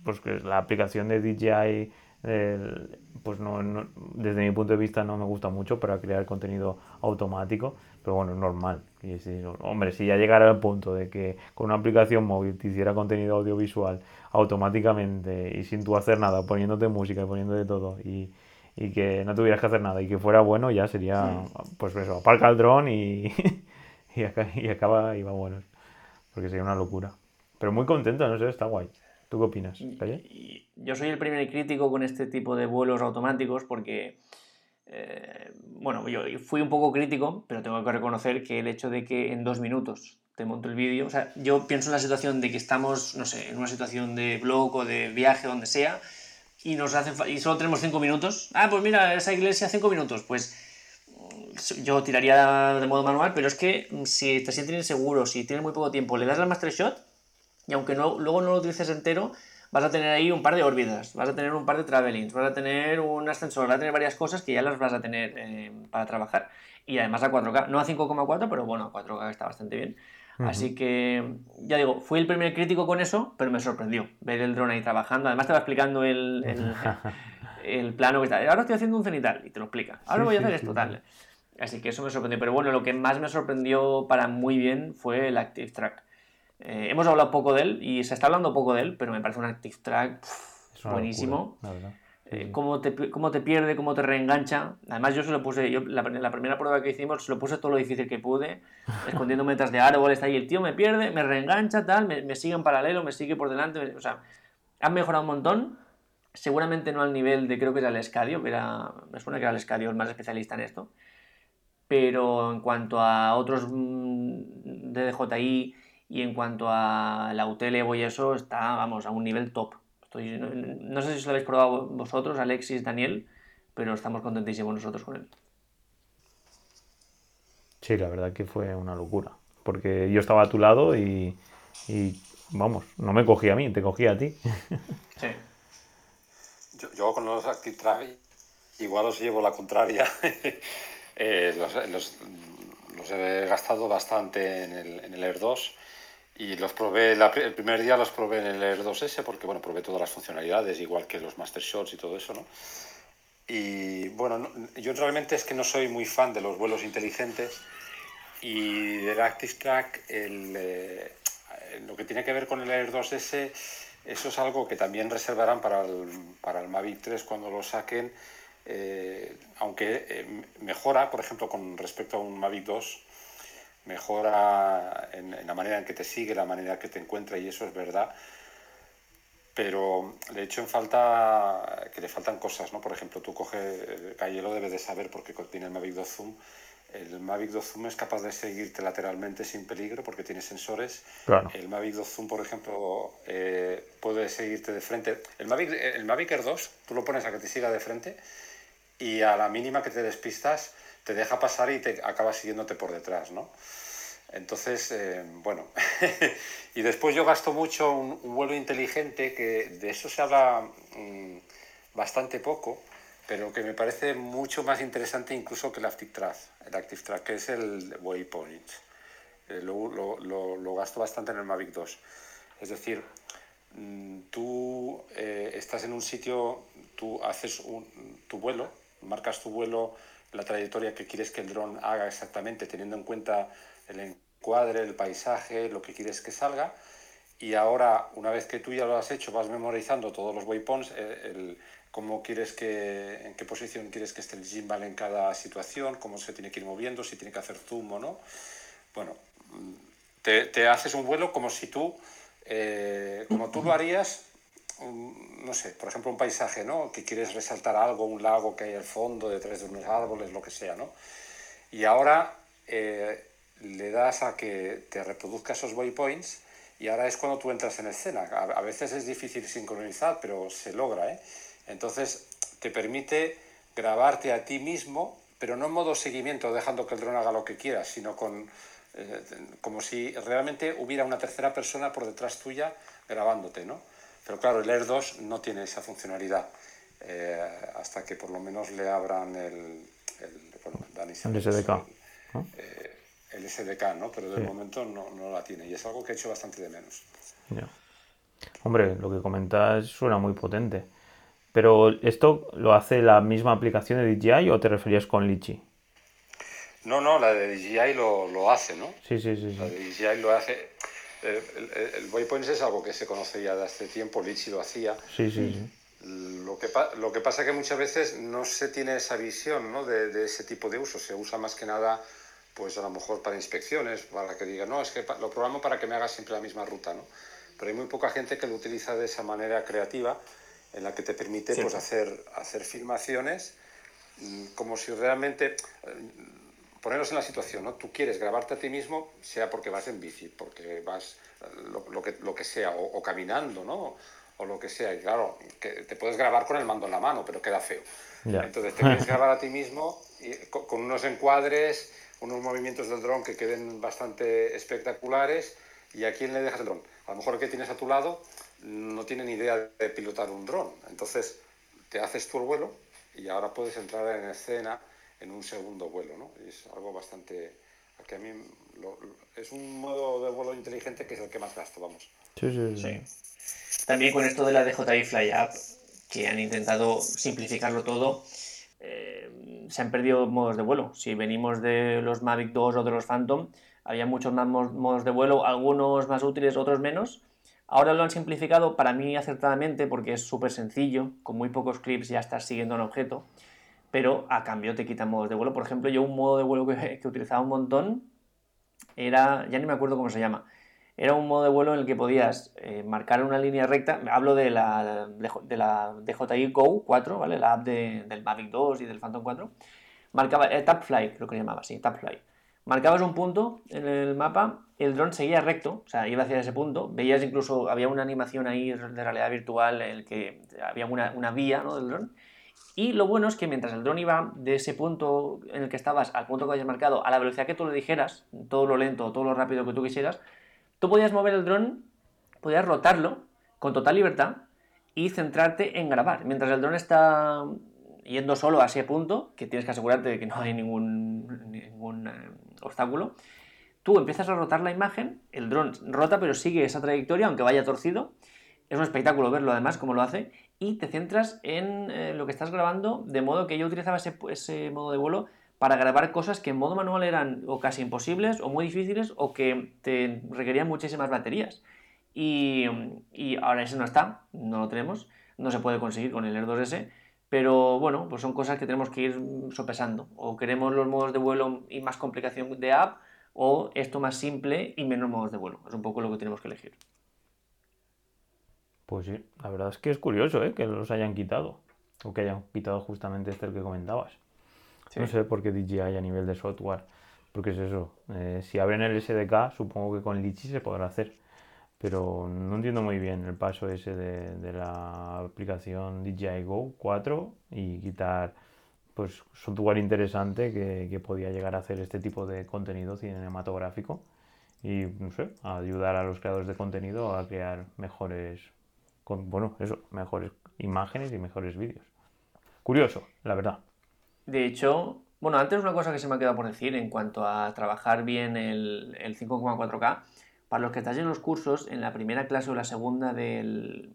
pues que la aplicación de DJI pues no, desde mi punto de vista no me gusta mucho para crear contenido automático, pero bueno, es normal. Y hombre, si ya llegara al punto de que con una aplicación móvil te hiciera contenido audiovisual automáticamente y sin tú hacer nada, poniéndote música y poniéndote todo y, y que no tuvieras que hacer nada y que fuera bueno, ya sería, pues eso, aparca el dron y, y, acaba y va bueno. Porque sería una locura. Pero muy contento, no sé, está guay. ¿Tú qué opinas? Yo soy el primer crítico con este tipo de vuelos automáticos porque, eh, bueno, yo fui un poco crítico, pero tengo que reconocer que el hecho de que en dos minutos te monto el vídeo, o sea, yo pienso en la situación de que estamos, no sé, en una situación de blog o de viaje, donde sea, y, nos hacen, y solo tenemos cinco minutos. Ah, pues mira, esa iglesia cinco minutos, pues mm, yo tiraría de modo manual, pero es que mm, si te sientes inseguro, si tienes muy poco tiempo, le das al master shot y aunque no, luego no lo utilices entero, vas a tener ahí un par de órbitas, vas a tener un par de travelings, vas a tener un ascensor, vas a tener varias cosas que ya las vas a tener eh, para trabajar. Y además a 4K, no a 5,4, pero bueno, a 4K está bastante bien. Así que, ya digo, fui el primer crítico con eso, pero me sorprendió ver el drone ahí trabajando. Además te va explicando el, el, plano que está. Ahora estoy haciendo un cenital y te lo explica. Ahora voy a hacer esto, tal. Así que eso me sorprendió. Pero bueno, lo que más me sorprendió para muy bien fue el Active Track. Eh, hemos hablado poco de él y se está hablando poco de él, pero me parece un Active Track buenísimo. Eh, cómo, te, cómo te pierde, cómo te reengancha. Además, yo se lo puse, yo, la, la, primera prueba que hicimos, se lo puse todo lo difícil que pude, escondiendo metas de árboles, ahí el tío me pierde, me reengancha, tal, me, me, sigue en paralelo, me sigue por delante. o sea, han mejorado un montón. Seguramente no al nivel de, creo que era el Escadio, que era, me suena que era el Escadio el más especialista en esto. Pero en cuanto a otros mm, de DJI y en cuanto a la UTL y eso, está, vamos, a un nivel top no, sé si os lo habéis probado vosotros, Alexis, Daniel, pero estamos contentísimos nosotros con él. Sí, la verdad que fue una locura. Porque yo estaba a tu lado y, vamos, no me cogía a mí, te cogía a ti. Sí. Yo, con los Active igual os llevo la contraria. Eh, los, he gastado bastante en el, en el Air 2 y los probé, el primer día los probé en el Air 2S porque, bueno, probé todas las funcionalidades, igual que los Master Shots y todo eso, ¿no? Y bueno, yo realmente es que no soy muy fan de los vuelos inteligentes y del Active Track, el, eh, lo que tiene que ver con el Air 2S, eso es algo que también reservarán para el, para el Mavic 3 cuando lo saquen, eh, aunque eh, mejora, por ejemplo, con respecto a un Mavic 2 mejora en, la manera en que te sigue, la manera en que te encuentra y eso es verdad. Pero le echo en falta que le faltan cosas, ¿no? Por ejemplo, tú coges, Calle lo debe de saber porque tiene el Mavic 2 Zoom. El Mavic 2 Zoom es capaz de seguirte lateralmente sin peligro porque tiene sensores. El Mavic 2 Zoom, por ejemplo, eh, puede seguirte de frente. El Mavic, el Mavic Air 2, tú lo pones a que te siga de frente y a la mínima que te despistas, te deja pasar y te acaba siguiéndote por detrás, ¿no? Entonces, eh, bueno, y después yo gasto mucho un, vuelo inteligente, que de eso se habla mm, bastante poco, pero que me parece mucho más interesante incluso que el Active Track, el Active Track que es el Waypoint. Eh, lo, gasto bastante en el Mavic 2. Es decir, mm, tú eh, estás en un sitio, tú haces tu vuelo, marcas tu vuelo la trayectoria que quieres que el dron haga exactamente, teniendo en cuenta el encuadre, el paisaje, lo que quieres que salga. Y ahora, una vez que tú ya lo has hecho, vas memorizando todos los waypoints, eh, el, cómo quieres que, en qué posición quieres que esté el gimbal en cada situación, cómo se tiene que ir moviendo, si tiene que hacer zoom o no. Bueno, te, te haces un vuelo como si tú, eh, como tú lo harías no sé, por ejemplo, un paisaje, ¿no? Que quieres resaltar algo, un lago que hay al fondo, detrás de unos árboles, lo que sea, ¿no? Y ahora eh, le das a que te reproduzca esos waypoints y ahora es cuando tú entras en escena. A, veces es difícil sincronizar, pero se logra, ¿eh? Entonces te permite grabarte a ti mismo, pero no en modo seguimiento, dejando que el dron haga lo que quiera, sino con, eh, como si realmente hubiera una tercera persona por detrás tuya grabándote, ¿no? Pero claro, el Air 2 no tiene esa funcionalidad eh, hasta que por lo menos le abran el, el, bueno, el SDK. Eh, el, SDK, ¿no? Pero de momento no, no, la tiene y es algo que he hecho bastante de menos. Hombre, lo que comentas suena muy potente. Pero ¿esto lo hace la misma aplicación de DJI o te referías con Litchi? No, no, la de DJI lo, lo hace, ¿no? Sí, sí, sí, sí. La de DJI lo hace el, el, Waypoints es algo que se conoce ya de hace tiempo, Litchi lo hacía. Sí, sí, sí. Lo que, lo que pasa es que muchas veces no se tiene esa visión ¿no? de, de, ese tipo de uso. Se usa más que nada, pues a lo mejor para inspecciones, para que diga, no, es que lo programo para que me haga siempre la misma ruta. ¿no? Pero hay muy poca gente que lo utiliza de esa manera creativa, en la que te permite pues, hacer, hacer filmaciones mm, como si realmente ponernos en la situación, ¿no? Tú quieres grabarte a ti mismo, sea porque vas en bici, porque vas lo, que, lo que sea, o, caminando, ¿no? O lo que sea. Y claro, que te puedes grabar con el mando en la mano, pero queda feo. Entonces te quieres grabar a ti mismo y, con, unos encuadres, unos movimientos del dron que queden bastante espectaculares. ¿Y a quién le dejas el dron? A lo mejor el que tienes a tu lado no tiene ni idea de pilotar un dron. Entonces te haces tú el vuelo y ahora puedes entrar en escena en un segundo vuelo, ¿no? es algo bastante... que a mí es un modo de vuelo inteligente que es el que más gasto, vamos. Sí, sí, sí. También con esto de la DJI Fly App, que han intentado simplificarlo todo, eh, se han perdido modos de vuelo. Si venimos de los Mavic 2 o de los Phantom, había muchos más modos de vuelo, algunos más útiles, otros menos. Ahora lo han simplificado para mí acertadamente porque es súper sencillo, con muy pocos clips ya estás siguiendo un objeto pero a cambio te quitan modos de vuelo. Por ejemplo, yo un modo de vuelo que, utilizaba un montón era, ya ni me acuerdo cómo se llama, era un modo de vuelo en el que podías eh, marcar una línea recta, hablo de la, de la DJI Go 4, ¿vale? la app del Mavic 2 y del Phantom 4, marcaba, eh, Tapfly creo que llamaba, sí, Tapfly. Marcabas un punto en el mapa, el dron seguía recto, o sea, iba hacia ese punto, veías incluso, había una animación ahí de realidad virtual en el que había una, una vía ¿no? del dron, y lo bueno es que mientras el dron iba de ese punto en el que estabas al punto que habías marcado, a la velocidad que tú le dijeras, todo lo lento todo lo rápido que tú quisieras, tú podías mover el dron, podías rotarlo con total libertad y centrarte en grabar. Mientras el dron está yendo solo a ese punto, que tienes que asegurarte de que no hay ningún, ningún eh, obstáculo, tú empiezas a rotar la imagen, el dron rota pero sigue esa trayectoria aunque vaya torcido. Es un espectáculo verlo además como lo hace y te centras en eh, lo que estás grabando, de modo que yo utilizaba ese, modo de vuelo para grabar cosas que en modo manual eran o casi imposibles o muy difíciles o que te requerían muchísimas baterías. Y, ahora ese no está, no lo tenemos, no se puede conseguir con el Air 2S, pero bueno, pues son cosas que tenemos que ir sopesando. O queremos los modos de vuelo y más complicación de app, o esto más simple y menos modos de vuelo. Es un poco lo que tenemos que elegir. Pues sí, la verdad es que es curioso ¿eh? que los hayan quitado. O que hayan quitado justamente este que comentabas. No sé por qué DJI a nivel de software. Porque es eso. Eh, si abren el SDK, supongo que con Litchi se podrá hacer. Pero no entiendo muy bien el paso ese de, la aplicación DJI Go 4 y quitar pues software interesante que, que, podía llegar a hacer este tipo de contenido cinematográfico y no sé, ayudar a los creadores de contenido a crear mejores con, bueno, eso, mejores imágenes y mejores vídeos. Curioso, la verdad. De hecho, bueno, antes una cosa que se me ha quedado por decir en cuanto a trabajar bien el, 5,4K. Para los que estáis en los cursos, en la primera clase o la segunda del,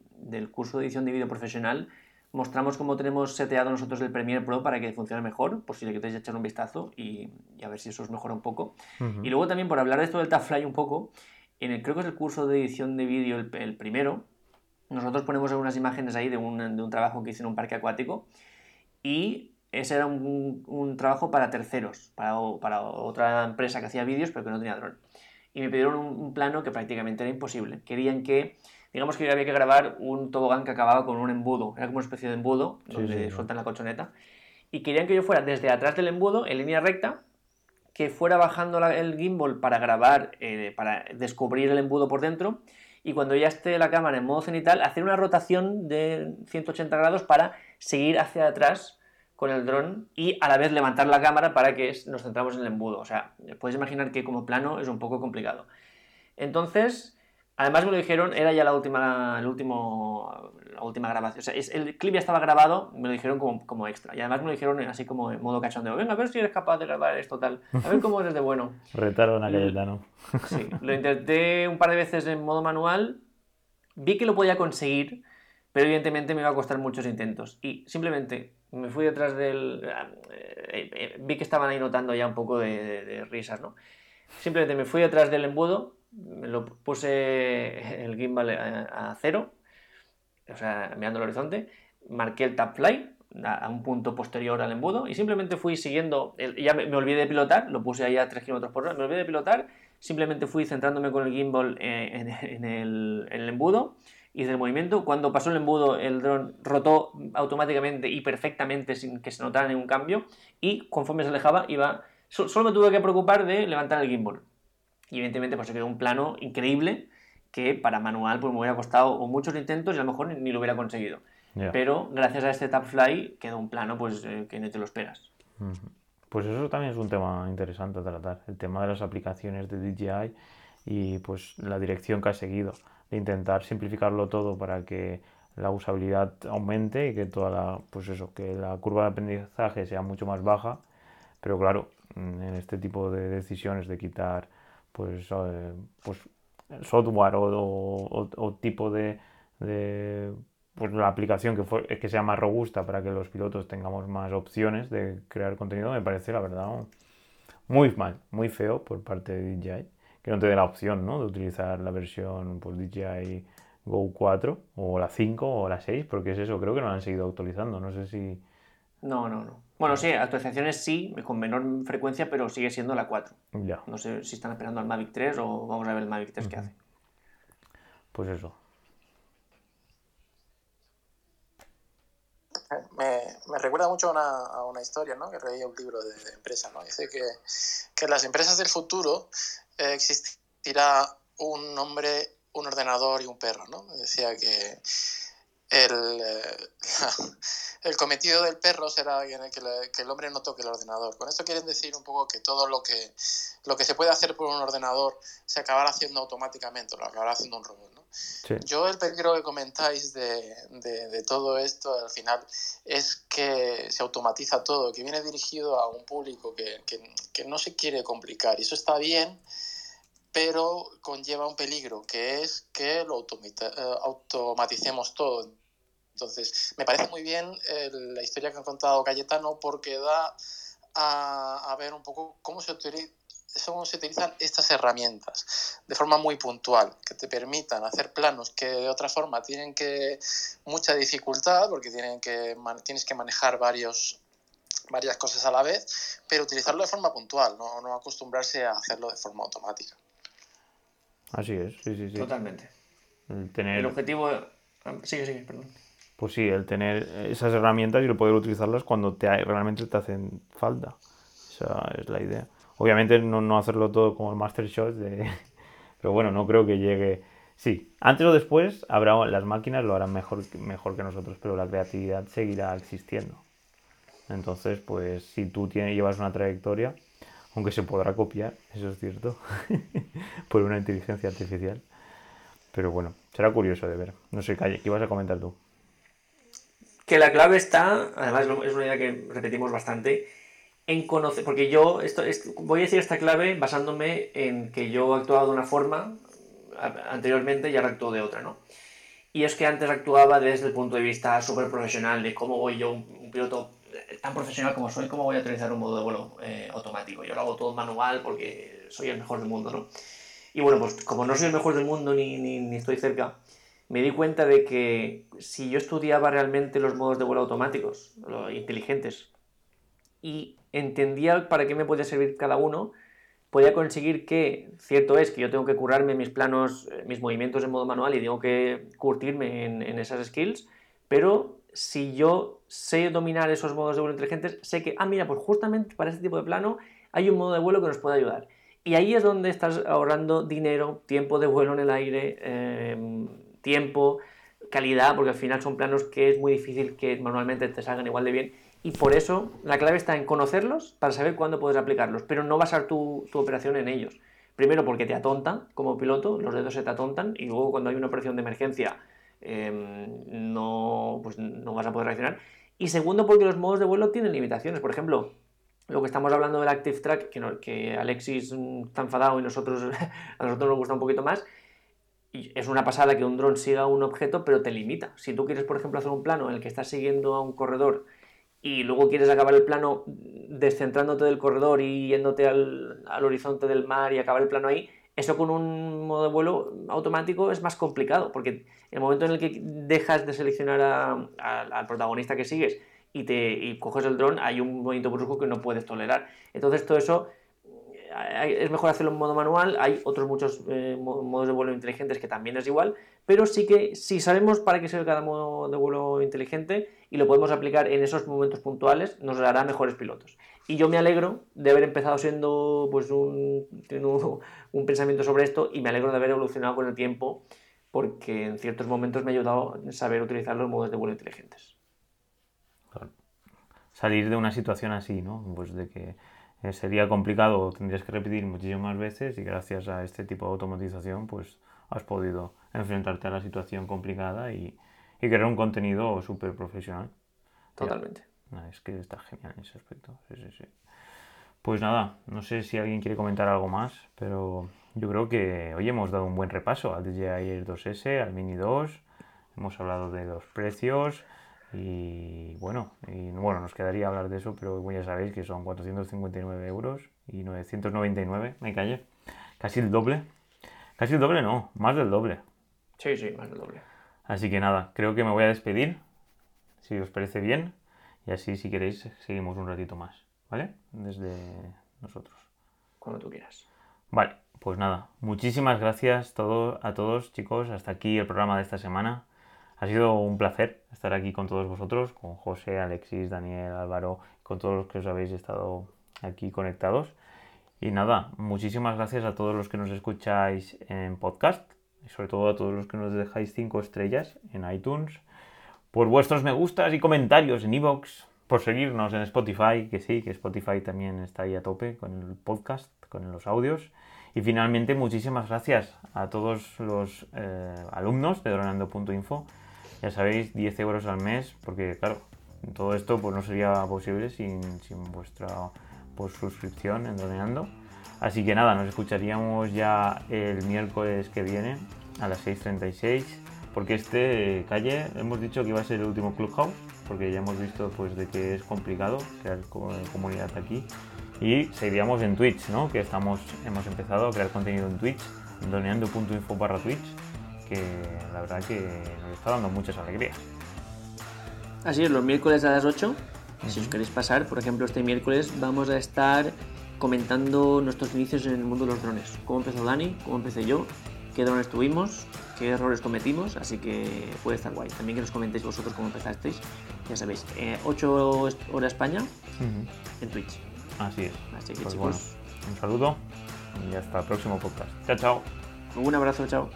curso de edición de vídeo profesional, mostramos cómo tenemos seteado nosotros el Premiere Pro para que funcione mejor, por si le queréis echar un vistazo y, a ver si eso os mejora un poco. Y luego también por hablar de esto del TapFly un poco, en el, creo que es el curso de edición de vídeo el primero, nosotros ponemos algunas imágenes ahí de un, de un trabajo que hice en un parque acuático y ese era un, un trabajo para terceros, para, para, otra empresa que hacía vídeos pero que no tenía dron. Y me pidieron un, plano que prácticamente era imposible. Querían que, digamos que había que grabar un tobogán que acababa con un embudo, era como una especie de embudo donde sueltan la colchoneta. Y querían que yo fuera desde atrás del embudo, en línea recta, que fuera bajando el gimbal para grabar, eh, para descubrir el embudo por dentro y cuando ya esté la cámara en modo cenital, hacer una rotación de 180 grados para seguir hacia atrás con el dron y a la vez levantar la cámara para que nos centramos en el embudo. O sea, puedes imaginar que como plano es un poco complicado. Entonces, Además me lo dijeron, era ya la última, el último, la última grabación. O sea, el clip ya estaba grabado, me lo dijeron como, como, extra. Y además me lo dijeron así como en modo cachondeo. Venga, a ver si eres capaz de grabar esto tal. A ver cómo eres de bueno. Retaron a Cayetano. Sí, lo intenté un par de veces en modo manual. Vi que lo podía conseguir, pero evidentemente me iba a costar muchos intentos. Y simplemente me fui detrás del... Eh, eh, vi que estaban ahí notando ya un poco de, risas, ¿no? Simplemente me fui detrás del embudo lo puse el gimbal a, cero, o sea, mirando el horizonte, marqué el tap fly a, un punto posterior al embudo y simplemente fui siguiendo, ya me, olvidé de pilotar, lo puse ahí a 3 km por hora, me olvidé de pilotar, simplemente fui centrándome con el gimbal eh, en el embudo hice el movimiento. Cuando pasó el embudo, el dron rotó automáticamente y perfectamente sin que se notara ningún cambio. Y conforme se alejaba, iba. Solo me tuve que preocupar de levantar el gimbal. Y evidentemente, pues se quedó un plano increíble que para manual pues, me hubiera costado muchos intentos y a lo mejor ni, lo hubiera conseguido. Pero gracias a este Tapfly quedó un plano pues, eh, que no te lo esperas. Pues eso también es un tema interesante a tratar, el tema de las aplicaciones de DJI y pues la dirección que ha seguido de intentar simplificarlo todo para que la usabilidad aumente y que toda la, pues eso, que la curva de aprendizaje sea mucho más baja. Pero claro, mm, en este tipo de decisiones de quitar pues, eh, pues software o, tipo de, pues la aplicación que, que sea más robusta para que los pilotos tengamos más opciones de crear contenido, me parece la verdad muy mal, muy feo por parte de DJI que no te dé la opción ¿no? de utilizar la versión pues, DJI Go 4 o la 5 o la 6, porque es eso, creo que no la han seguido actualizando, no sé si... No, no, no. Bueno, sí, actualizaciones sí, con menor frecuencia, pero sigue siendo la 4. Ya. No sé si están esperando al Mavic 3 o vamos a ver el Mavic 3 que hace. Pues eso. Me, me, recuerda mucho a una, historia ¿no? que leía un libro de, de empresa. ¿no? Dice que, que las empresas del futuro existirá un hombre, un ordenador y un perro, ¿no? Decía que el, eh, el cometido del perro será que, que, el hombre no toque el ordenador. Con esto quieren decir un poco que todo lo que, lo que se puede hacer por un ordenador se acabará haciendo automáticamente, lo acabará haciendo un robot. ¿no? Yo el peligro que comentáis de, de, de, todo esto al final es que se automatiza todo, que viene dirigido a un público que, que, que no se quiere complicar. Y eso está bien pero conlleva un peligro, que es que lo eh, automaticemos todo. Entonces, me parece muy bien eh, la historia que ha contado Cayetano porque da a, ver un poco cómo se, cómo se utilizan estas herramientas de forma muy puntual, que te permitan hacer planos que de otra forma tienen que mucha dificultad porque tienen que, tienes que manejar varios varias cosas a la vez, pero utilizarlo de forma puntual, no, no acostumbrarse a hacerlo de forma automática. Así es, sí, sí, sí. Totalmente. El, tener... el objetivo. Sigue, sigue, perdón. Pues sí, el tener esas herramientas y el poder utilizarlas cuando te, realmente te hacen falta. Esa es la idea. Obviamente no, no hacerlo todo como el Master Shot, de... pero bueno, no creo que llegue. Sí, antes o después habrá las máquinas lo harán mejor, mejor que nosotros, pero la creatividad seguirá existiendo. Entonces, pues si tú tienes, llevas una trayectoria, aunque se podrá copiar, eso es cierto, por una inteligencia artificial. Pero bueno, será curioso de ver. No sé, Calle, ¿qué ibas a comentar tú? Que la clave está, además es una idea que repetimos bastante, en conocer, porque yo esto, voy a decir esta clave basándome en que yo actuaba de una forma anteriormente y ahora actúo de otra, ¿no? Y es que antes actuaba desde el punto de vista súper profesional de cómo voy yo, un piloto tan profesional como soy, ¿cómo voy a utilizar un modo de vuelo eh, automático? Yo lo hago todo manual porque soy el mejor del mundo, ¿no? Y bueno, pues como no soy el mejor del mundo ni, ni, ni, estoy cerca, me di cuenta de que si yo estudiaba realmente los modos de vuelo automáticos, los inteligentes, y entendía para qué me podía servir cada uno, podía conseguir que, cierto es que yo tengo que curarme mis planos, eh, mis movimientos en modo manual y tengo que curtirme en, esas skills, pero si yo sé dominar esos modos de vuelo inteligentes, sé que, ah, mira, pues justamente para este tipo de plano hay un modo de vuelo que nos puede ayudar. Y ahí es donde estás ahorrando dinero, tiempo de vuelo en el aire, em, tiempo, calidad, porque al final son planos que es muy difícil que manualmente te salgan igual de bien. Y por eso la clave está en conocerlos para saber cuándo puedes aplicarlos, pero no basar tu, tu operación en ellos. Primero porque te atontan como piloto, los dedos se te atontan, y luego cuando hay una operación de emergencia Em, no, pues no vas a poder reaccionar. Y segundo, porque los modos de vuelo tienen limitaciones. Por ejemplo, lo que estamos hablando del Active Track, que, que Alexis está enfadado y nosotros, a nosotros nos gusta un poquito más, es una pasada que un dron siga un objeto, pero te limita. Si tú quieres, por ejemplo, hacer un plano en el que estás siguiendo a un corredor y luego quieres acabar el plano descentrándote del corredor y yéndote al, al horizonte del mar y acabar el plano ahí, Eso con un modo de vuelo automático es más complicado, porque el momento en el que dejas de seleccionar al protagonista que sigues y, te, y coges el dron, hay un movimiento brusco que no puedes tolerar. Entonces todo eso es mejor hacerlo en modo manual, hay otros muchos eh, modos de vuelo inteligentes que también es igual, pero sí que si sabemos para qué sirve cada modo de vuelo inteligente y lo podemos aplicar en esos momentos puntuales, nos dará mejores pilotos. Y yo me alegro de haber empezado siendo pues un, un pensamiento sobre esto y me alegro de haber evolucionado con el tiempo porque en ciertos momentos me ha ayudado a saber utilizar los modos de vuelo inteligentes. Salir de una situación así, ¿no? Pues de que eh, sería complicado, tendrías que repetir muchísimas veces y gracias a este tipo de automatización pues has podido enfrentarte a la situación complicada y, y crear un contenido súper profesional. Totalmente. es que está genial en ese aspecto. Pues nada, no sé si alguien quiere comentar algo más, pero yo creo que hoy hemos dado un buen repaso al DJI Air 2S, al Mini 2, hemos hablado de los precios, y bueno, y bueno, nos quedaría hablar de eso, pero ya sabéis que son 459 euros y 999, me calle. Casi el doble. Casi el doble no, más del doble. Sí, sí, más del doble. Así que nada, creo que me voy a despedir, si os parece bien, y así si queréis seguimos un ratito más, ¿vale? Desde nosotros. Cuando tú quieras. Vale, pues nada, muchísimas gracias todo, a todos chicos, hasta aquí el programa de esta semana. Ha sido un placer estar aquí con todos vosotros, con José, Alexis, Daniel, Álvaro, con todos los que os habéis estado aquí conectados. Y nada, muchísimas gracias a todos los que nos escucháis en podcast y sobre todo a todos los que nos dejáis 5 estrellas en iTunes, por vuestros me gustas y comentarios en iVoox, por seguirnos en Spotify, que sí, que Spotify también está ahí a tope con el podcast, con los audios. Y finalmente, muchísimas gracias a todos los eh, alumnos de dronando.info ya sabéis, 10 euros al mes, porque claro, todo esto pues no sería posible sin, vuestra pues, suscripción en Doneando. Así que nada, nos escucharíamos ya el miércoles que viene a las 6.36, porque este calle hemos dicho que iba a ser el último Clubhouse, porque ya hemos visto pues de que es complicado crear comunidad aquí. Y seguiríamos en Twitch, ¿no? Que estamos, hemos empezado a crear contenido en Twitch, doneando.info barra Twitch que la verdad que nos está dando muchas alegrías. Así es, los miércoles a las 8, si os queréis pasar, por ejemplo, este miércoles vamos a estar comentando nuestros inicios en el mundo de los drones. Cómo empezó Dani, cómo empecé yo, qué drones tuvimos, qué errores cometimos, así que puede estar guay. También que nos comentéis vosotros cómo empezasteis, ya sabéis, 8 eh, horas España en Twitch. Así es. Así que pues chicos, un saludo y hasta el próximo podcast. Chao, chao. Un abrazo, chao.